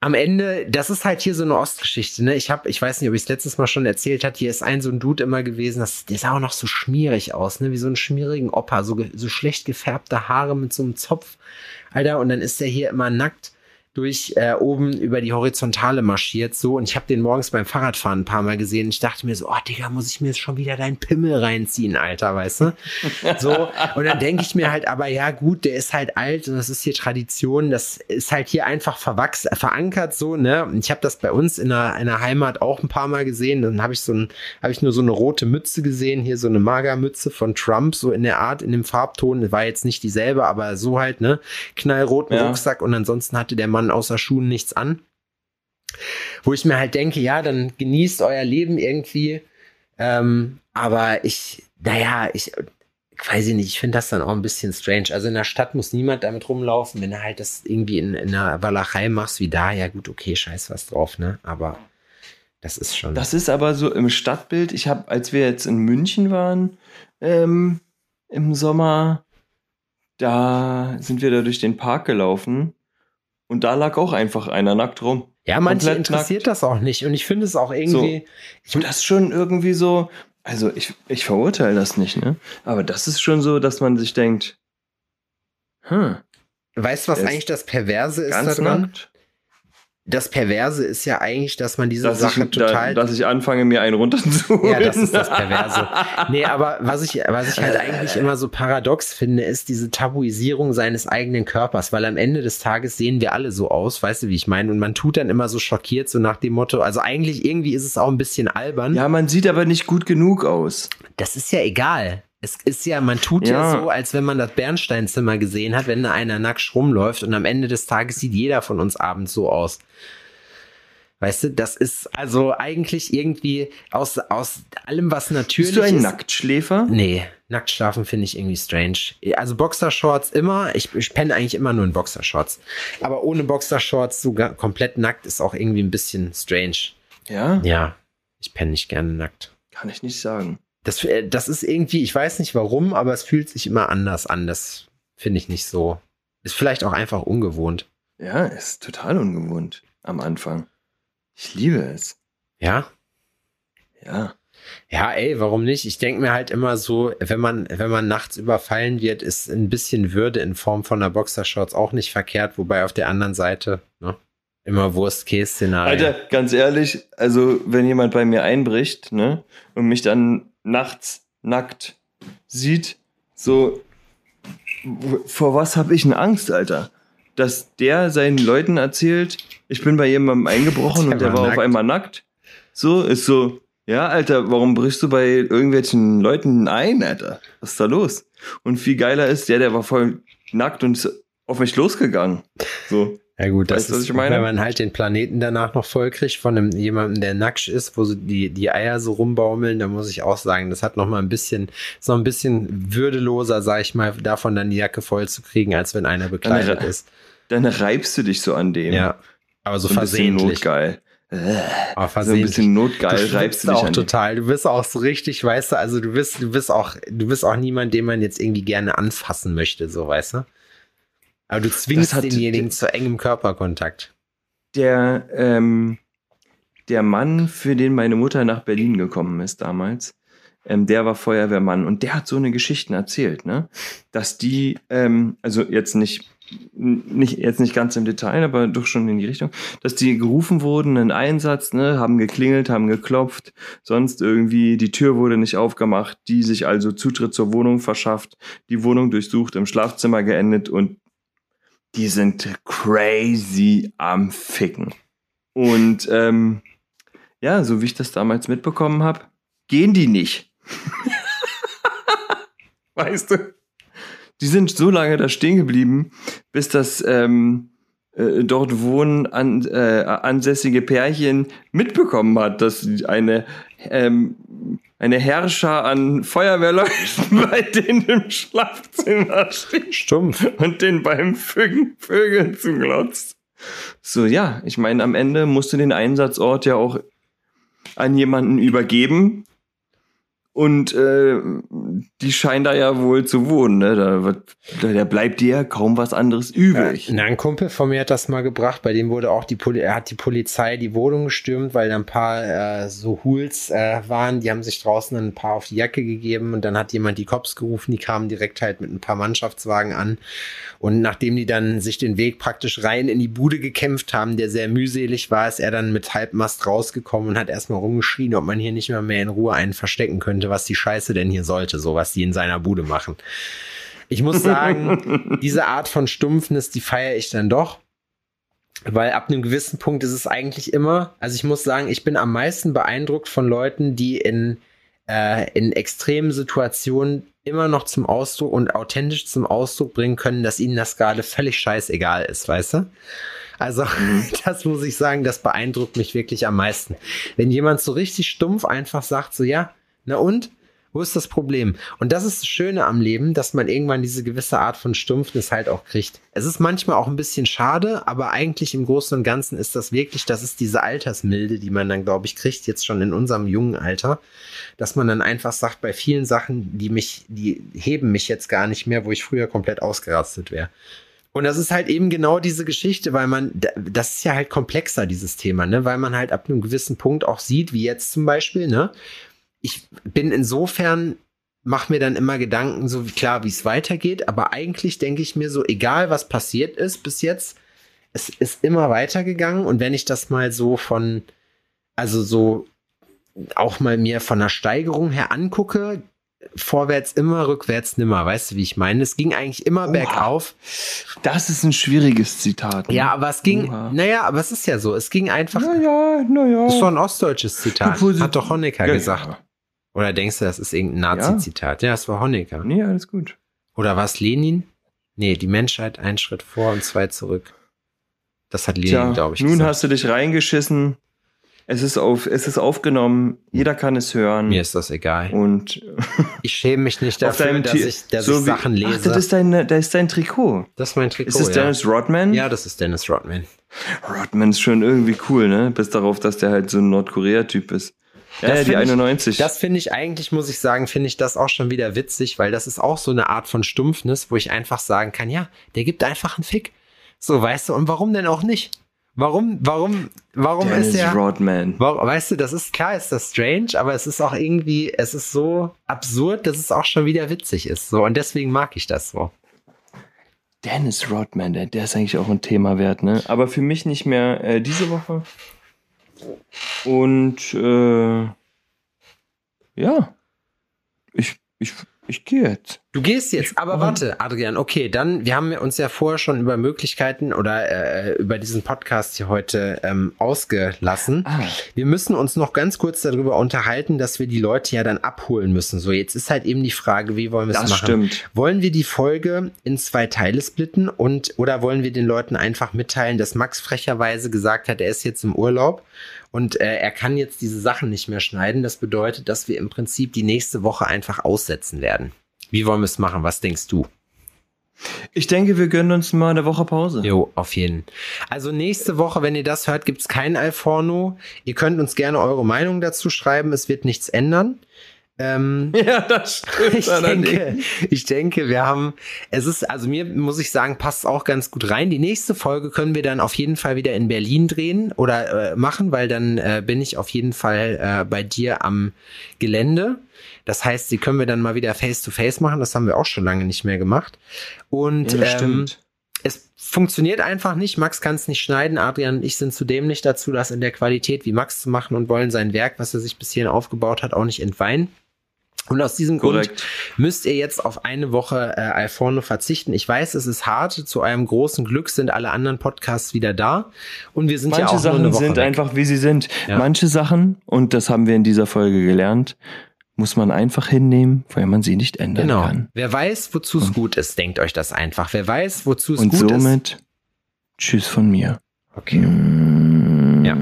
[SPEAKER 3] am Ende, das ist halt hier so eine Ostgeschichte, ne? Ich habe, ich weiß nicht, ob ich es letztes Mal schon erzählt hat, hier ist ein so ein Dude immer gewesen, das, der sah auch noch so schmierig aus, ne? Wie so ein schmierigen Opa, so, so schlecht gefärbte Haare mit so einem Zopf, Alter, und dann ist der hier immer nackt durch äh, oben über die Horizontale marschiert so und ich habe den morgens beim Fahrradfahren ein paar Mal gesehen. Ich dachte mir so, oh Digga, muss ich mir jetzt schon wieder deinen Pimmel reinziehen, Alter, weißt du? So und dann denke ich mir halt, aber ja gut, der ist halt alt und das ist hier Tradition, das ist halt hier einfach verwachs verankert so, ne? Und ich habe das bei uns in der, in der Heimat auch ein paar Mal gesehen. Dann habe ich so ein habe ich nur so eine rote Mütze gesehen, hier so eine Magermütze von Trump so in der Art in dem Farbton, war jetzt nicht dieselbe, aber so halt, ne? Knallroten ja. Rucksack und ansonsten hatte der Mann Mann außer Schuhen nichts an. Wo ich mir halt denke, ja, dann genießt euer Leben irgendwie. Ähm, aber ich, naja, ich, weiß ich nicht, ich finde das dann auch ein bisschen strange. Also in der Stadt muss niemand damit rumlaufen. Wenn du halt das irgendwie in, in einer Walachei machst wie da, ja gut, okay, scheiß was drauf, ne? Aber Das ist schon.
[SPEAKER 2] Das ist aber so im Stadtbild. Ich habe, als wir jetzt in München waren, ähm, im Sommer, da sind wir da durch den Park gelaufen und da lag auch einfach einer nackt rum.
[SPEAKER 3] ja, manche
[SPEAKER 2] komplett
[SPEAKER 3] interessiert das auch nicht. Und ich finde es auch irgendwie. Ich,
[SPEAKER 2] Und das ist schon irgendwie so, also ich, ich verurteile das nicht, ne? Aber das ist schon so, dass man sich denkt, hm,
[SPEAKER 3] weißt du, was eigentlich das Perverse ist daran?
[SPEAKER 2] nackt.
[SPEAKER 3] Das Perverse ist ja eigentlich, dass man diese
[SPEAKER 2] Dass
[SPEAKER 3] Sache
[SPEAKER 2] ich,
[SPEAKER 3] total.
[SPEAKER 2] da, dass ich anfange, mir einen runterzuholen.
[SPEAKER 3] Ja, das ist das Perverse. Nee, aber was ich, was ich halt eigentlich immer so paradox finde, ist diese Tabuisierung seines eigenen Körpers, weil am Ende des Tages sehen wir alle so aus, weißt du, wie ich meine? Und man tut dann immer so schockiert, so nach dem Motto, also eigentlich irgendwie ist es auch ein bisschen albern.
[SPEAKER 2] Ja, man sieht aber nicht gut genug aus.
[SPEAKER 3] Das ist ja egal. Es ist ja, man tut ja.
[SPEAKER 2] Ja.
[SPEAKER 3] so, als wenn man das Bernsteinzimmer gesehen hat, wenn da einer nackt rumläuft und am Ende des Tages sieht jeder von uns abends so aus. Weißt du, das ist also eigentlich irgendwie aus, aus allem, was natürlich
[SPEAKER 2] Bist du ein
[SPEAKER 3] ist.
[SPEAKER 2] Nacktschläfer?
[SPEAKER 3] Nee, nackt schlafen finde ich irgendwie strange. Also Boxershorts immer, ich, ich penne eigentlich immer nur in Boxershorts. Aber ohne Boxershorts so ga- komplett nackt ist auch irgendwie ein bisschen strange.
[SPEAKER 2] Ja,
[SPEAKER 3] Ja, ich penne nicht gerne nackt.
[SPEAKER 2] kann ich nicht sagen.
[SPEAKER 3] Das, äh, das ist irgendwie, ich weiß nicht warum, aber es fühlt sich immer anders an. Das finde ich nicht so. Ist vielleicht auch einfach ungewohnt.
[SPEAKER 2] Ja, ist total ungewohnt am Anfang. Ich liebe es.
[SPEAKER 3] Ja?
[SPEAKER 2] Ja.
[SPEAKER 3] Ja, ey, warum nicht? Ich denke mir halt immer so, wenn man, wenn man nachts überfallen wird, ist ein bisschen Würde in Form von einer Boxershorts auch nicht verkehrt, wobei auf der anderen Seite, ne, immer Worst-Case-Szenario.
[SPEAKER 2] Alter, ganz ehrlich, also wenn jemand bei mir einbricht, ne, und mich dann nachts nackt sieht, so, vor was habe ich denn Angst, Alter? Dass der seinen Leuten erzählt, ich bin bei jemandem eingebrochen
[SPEAKER 3] Der
[SPEAKER 2] und der
[SPEAKER 3] war
[SPEAKER 2] war auf einmal nackt. So, ist so, ja, Alter, warum brichst du bei irgendwelchen Leuten ein, Alter? Was ist da los? Und viel geiler ist, der, der war voll nackt und ist auf mich losgegangen. So.
[SPEAKER 3] Ja gut, das
[SPEAKER 2] Weißt du, was
[SPEAKER 3] ist,
[SPEAKER 2] ich meine?
[SPEAKER 3] wenn man halt den Planeten danach noch voll kriegt von einem, jemandem, der nackt ist, wo so die, die Eier so rumbaumeln, da muss ich auch sagen, das hat noch mal ein bisschen, ist noch ein bisschen würdeloser, sag ich mal, davon dann die Jacke voll zu kriegen, als wenn einer bekleidet
[SPEAKER 2] Dann-
[SPEAKER 3] ist.
[SPEAKER 2] Dann reibst du dich so an dem.
[SPEAKER 3] Ja, aber so,
[SPEAKER 2] so ein bisschen
[SPEAKER 3] versehentlich.
[SPEAKER 2] notgeil.
[SPEAKER 3] Aber
[SPEAKER 2] So ein bisschen notgeil
[SPEAKER 3] du
[SPEAKER 2] reibst du dich
[SPEAKER 3] auch
[SPEAKER 2] an.
[SPEAKER 3] total. Du bist auch so richtig, weißt du, also du bist, du bist auch, du bist auch niemand, den man jetzt irgendwie gerne anfassen möchte, so weißt du. Aber du zwingst
[SPEAKER 2] hat-
[SPEAKER 3] denjenigen zu engem Körperkontakt.
[SPEAKER 2] Der, ähm, der Mann, für den meine Mutter nach Berlin gekommen ist damals, ähm, der war Feuerwehrmann und der hat so eine Geschichten erzählt, ne? Dass die, ähm, also jetzt nicht, nicht, jetzt nicht ganz im Detail, aber doch schon in die Richtung, dass die gerufen wurden, einen Einsatz, ne, haben geklingelt, haben geklopft, sonst irgendwie, die Tür wurde nicht aufgemacht, die sich also Zutritt zur Wohnung verschafft, die Wohnung durchsucht, im Schlafzimmer geendet und die sind crazy am Ficken. Und ähm, ja, so wie ich das damals mitbekommen habe, gehen die nicht. weißt du? Die sind so lange da stehen geblieben, bis das ähm, äh, dort wohnen an, äh, ansässige Pärchen mitbekommen hat, dass eine ähm, eine Herrscher an Feuerwehrleuten bei denen im Schlafzimmer steht
[SPEAKER 3] Stumpf.
[SPEAKER 2] und den beim Vögeln, Vögeln zuglotzt. So, ja, ich meine, am Ende musst du den Einsatzort ja auch an jemanden übergeben. Und äh, die scheinen da ja wohl zu wohnen. Ne? Da, wird, da, bleibt dir ja kaum was anderes übrig.
[SPEAKER 3] Na, ein Kumpel von mir hat das mal gebracht, bei dem wurde auch die Poli er hat die Polizei die Wohnung gestürmt, weil da ein paar äh, so Hools äh, waren, die haben sich draußen ein paar auf die Jacke gegeben und dann hat jemand die Cops gerufen, die kamen direkt halt mit ein paar Mannschaftswagen an und nachdem die dann sich den Weg praktisch rein in die Bude gekämpft haben, der sehr mühselig war, ist er dann mit Halbmast rausgekommen und hat erstmal rumgeschrien, ob man hier nicht mehr mehr in Ruhe einen verstecken könnte, was die Scheiße denn hier sollte, so was die in seiner Bude machen. Ich muss sagen, diese Art von Stumpfnis, die feiere ich dann doch. Weil ab einem gewissen Punkt ist es eigentlich immer, also ich muss sagen, ich bin am meisten beeindruckt von Leuten, die in, äh, in extremen Situationen immer noch zum Ausdruck und authentisch zum Ausdruck bringen können, dass ihnen das gerade völlig scheißegal ist, weißt du? Also, das muss ich sagen, das beeindruckt mich wirklich am meisten. Wenn jemand so richtig stumpf einfach sagt, so ja, na und? Wo ist das Problem? Und das ist das Schöne am Leben, dass man irgendwann diese gewisse Art von Stumpfnis halt auch kriegt. Es ist manchmal auch ein bisschen schade, aber eigentlich im Großen und Ganzen ist das wirklich, das ist diese Altersmilde, die man dann, glaube ich, kriegt, jetzt schon in unserem jungen Alter, dass man dann einfach sagt, bei vielen Sachen, die mich, die heben mich jetzt gar nicht mehr, wo ich früher komplett ausgerastet wäre. Und das ist halt eben genau diese Geschichte, weil man, das ist ja halt komplexer, dieses Thema, ne, weil man halt ab einem gewissen Punkt auch sieht, wie jetzt zum Beispiel, ne, ich bin insofern, mache mir dann immer Gedanken, so wie klar, wie es weitergeht, aber eigentlich denke ich mir so, egal was passiert ist bis jetzt, es ist immer weitergegangen und wenn ich das mal so von, also so auch mal mir von der Steigerung her angucke, vorwärts immer, rückwärts nimmer. Weißt du, wie ich meine? Es ging eigentlich immer Oha. bergauf.
[SPEAKER 2] Das ist ein schwieriges Zitat.
[SPEAKER 3] Ne? Ja, aber es ging, Oha. naja, aber es ist ja so. Es ging einfach.
[SPEAKER 2] Naja, naja.
[SPEAKER 3] Das ist doch ein ostdeutsches Zitat. Hat doch Honecker ja, gesagt. Oder denkst du, das ist irgendein Nazi-Zitat? Ja. ja, das war Honecker.
[SPEAKER 2] Nee, alles gut.
[SPEAKER 3] Oder war es Lenin? Nee, die Menschheit einen Schritt vor und zwei zurück. Das hat Lenin, glaube ich.
[SPEAKER 2] Nun gesagt. hast du dich reingeschissen. Es ist, auf, es ist aufgenommen, jeder kann es hören.
[SPEAKER 3] Mir ist das egal.
[SPEAKER 2] Und
[SPEAKER 3] ich schäme mich nicht dafür, dass ich, dass so ich Sachen lese.
[SPEAKER 2] Ach, das ist dein, das ist dein Trikot.
[SPEAKER 3] Das ist mein Trikot.
[SPEAKER 2] Ist das ja. Dennis Rodman?
[SPEAKER 3] Ja, das ist Dennis Rodman.
[SPEAKER 2] Rodman ist schon irgendwie cool, ne? Bis darauf, dass der halt so ein Nordkorea-Typ ist. Ja, das ja, die 91.
[SPEAKER 3] Ich, das finde ich eigentlich, muss ich sagen, finde ich das auch schon wieder witzig, weil das ist auch so eine Art von Stumpfnis, wo ich einfach sagen kann, ja, der gibt einfach einen Fick. So, weißt du, und warum denn auch nicht? Warum, warum, warum Dennis ist er?
[SPEAKER 2] Rodman.
[SPEAKER 3] Warum, weißt du, das ist klar, ist das strange, aber es ist auch irgendwie, es ist so absurd, dass es auch schon wieder witzig ist. So, und deswegen mag ich das so.
[SPEAKER 2] Dennis Rodman, der, der ist eigentlich auch ein Thema wert, ne? Aber für mich nicht mehr äh, diese Woche. Und äh, ja, ich, ich, ich gehe jetzt.
[SPEAKER 3] Du gehst jetzt, aber warte, Adrian, okay, dann, wir haben uns ja vorher schon über Möglichkeiten oder äh, über diesen Podcast hier heute ähm, ausgelassen. Ah. Wir müssen uns noch ganz kurz darüber unterhalten, dass wir die Leute ja dann abholen müssen. So, jetzt ist halt eben die Frage, wie wollen wir es machen? Das
[SPEAKER 2] stimmt.
[SPEAKER 3] Wollen wir die Folge in zwei Teile splitten und oder wollen wir den Leuten einfach mitteilen, dass Max frecherweise gesagt hat, er ist jetzt im Urlaub und äh, er kann jetzt diese Sachen nicht mehr schneiden. Das bedeutet, dass wir im Prinzip die nächste Woche einfach aussetzen werden. Wie wollen wir es machen? Was denkst du?
[SPEAKER 2] Ich denke, wir gönnen uns mal eine Woche Pause.
[SPEAKER 3] Jo, auf jeden. Also nächste Woche, wenn ihr das hört, gibt's kein Alforno. Ihr könnt uns gerne eure Meinung dazu schreiben. Es wird nichts ändern.
[SPEAKER 2] Ähm, ja, das stimmt.
[SPEAKER 3] Ich denke, ich denke, wir haben, es ist, also mir muss ich sagen, passt auch ganz gut rein. Die nächste Folge können wir dann auf jeden Fall wieder in Berlin drehen oder äh, machen, weil dann äh, bin ich auf jeden Fall äh, bei dir am Gelände. Das heißt, sie können wir dann mal wieder face to face machen. Das haben wir auch schon lange nicht mehr gemacht. Und ja, ähm, es funktioniert einfach nicht. Max kann es nicht schneiden. Adrian und ich sind zudem nicht dazu, das in der Qualität wie Max zu machen und wollen sein Werk, was er sich bis hierhin aufgebaut hat, auch nicht entweihen. Und aus diesem Korrekt. Grund müsst ihr jetzt auf eine Woche äh, Alforno verzichten. Ich weiß, es ist hart. Zu eurem großen Glück sind alle anderen Podcasts wieder da. Und wir sind
[SPEAKER 2] Manche
[SPEAKER 3] ja auch
[SPEAKER 2] Sachen
[SPEAKER 3] nur eine Woche
[SPEAKER 2] sind
[SPEAKER 3] weg.
[SPEAKER 2] einfach, wie sie sind. Ja. Manche Sachen, und das haben wir in dieser Folge gelernt, muss man einfach hinnehmen, weil man sie nicht ändern
[SPEAKER 3] genau.
[SPEAKER 2] kann.
[SPEAKER 3] Wer weiß, wozu es gut ist, denkt euch das einfach. Wer weiß, wozu es gut
[SPEAKER 2] ist. Und somit, tschüss von mir.
[SPEAKER 3] Okay. Ja.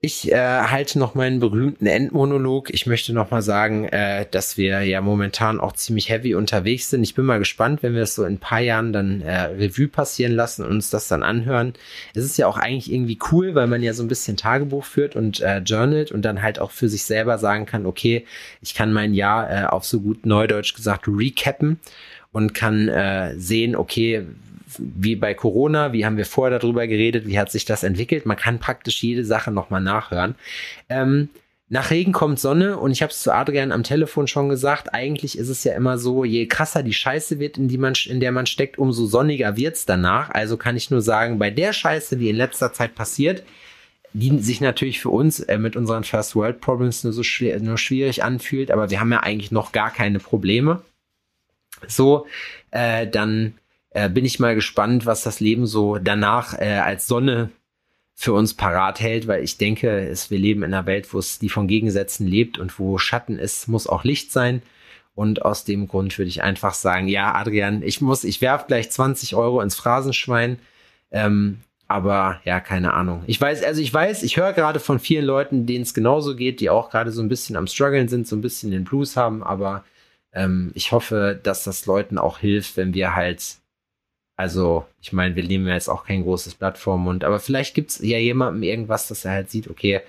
[SPEAKER 3] Ich äh, halte noch meinen berühmten Endmonolog. Ich möchte noch mal sagen, äh, dass wir ja momentan auch ziemlich heavy unterwegs sind. Ich bin mal gespannt, wenn wir es so in ein paar Jahren dann äh, Revue passieren lassen und uns das dann anhören. Es ist ja auch eigentlich irgendwie cool, weil man ja so ein bisschen Tagebuch führt und äh, journalt und dann halt auch für sich selber sagen kann, okay, ich kann mein Jahr äh, auf so gut Neudeutsch gesagt recappen und kann äh, sehen, okay, wie bei Corona, wie haben wir vorher darüber geredet, wie hat sich das entwickelt. Man kann praktisch jede Sache nochmal nachhören. Ähm, nach Regen kommt Sonne und ich habe es zu Adrian am Telefon schon gesagt, eigentlich ist es ja immer so, je krasser die Scheiße wird, in, die man, in der man steckt, umso sonniger wird's danach. Also kann ich nur sagen, bei der Scheiße, die in letzter Zeit passiert, die sich natürlich für uns äh, mit unseren First World Problems nur so schwer, nur schwierig anfühlt, aber wir haben ja eigentlich noch gar keine Probleme. So, äh, dann äh, bin ich mal gespannt, was das Leben so danach äh, als Sonne für uns parat hält, weil ich denke, es, wir leben in einer Welt, wo es die von Gegensätzen lebt und wo Schatten ist, muss auch Licht sein. Und aus dem Grund würde ich einfach sagen, ja, Adrian, ich muss, ich werf gleich 20 Euro ins Phrasenschwein. Ähm, aber ja, keine Ahnung. Ich weiß, also ich weiß, ich höre gerade von vielen Leuten, denen es genauso geht, die auch gerade so ein bisschen am struggeln sind, so ein bisschen den Blues haben, aber ähm, ich hoffe, dass das Leuten auch hilft, wenn wir halt, also ich meine, wir nehmen ja jetzt auch kein großes Blatt vor Mund, aber vielleicht gibt es ja jemandem irgendwas, dass er halt sieht, okay,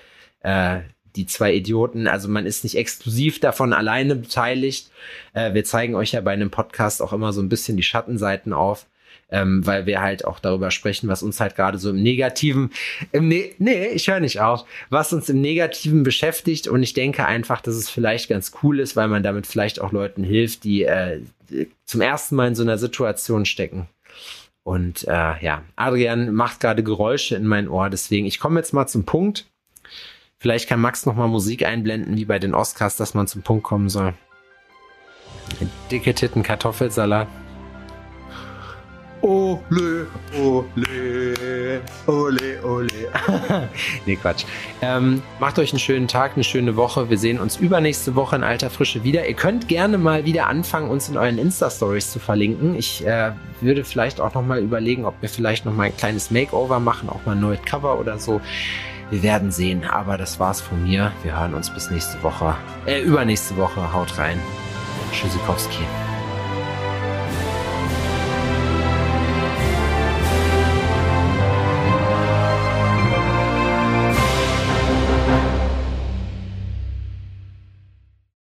[SPEAKER 3] äh, die zwei Idioten, also man ist nicht exklusiv davon alleine beteiligt. Äh, wir zeigen euch ja bei einem Podcast auch immer so ein bisschen die Schattenseiten auf ähm, weil wir halt auch darüber sprechen, was uns halt gerade so im Negativen, im ne nee, ich höre nicht auf, was uns im Negativen beschäftigt und ich denke einfach, dass es vielleicht ganz cool ist, weil man damit vielleicht auch Leuten hilft, die äh, zum ersten Mal in so einer Situation stecken. Und äh, ja, Adrian macht gerade Geräusche in mein Ohr, deswegen ich komme jetzt mal zum Punkt. Vielleicht kann Max noch mal Musik einblenden, wie bei den Oscars, dass man zum Punkt kommen soll. Dicke Titten Kartoffelsalat. Ole, ole, ole, ole. nee, Quatsch. Ähm, macht euch einen schönen Tag, eine schöne Woche. Wir sehen uns übernächste Woche in alter Frische wieder. Ihr könnt gerne mal wieder anfangen, uns in euren Insta-Stories zu verlinken. Ich äh, würde vielleicht auch noch mal überlegen, ob wir vielleicht noch mal ein kleines Makeover machen, auch mal ein neues Cover oder so. Wir werden sehen, aber das war's von mir. Wir hören uns bis nächste Woche, äh, übernächste Woche. Haut rein. Tschüssikowski.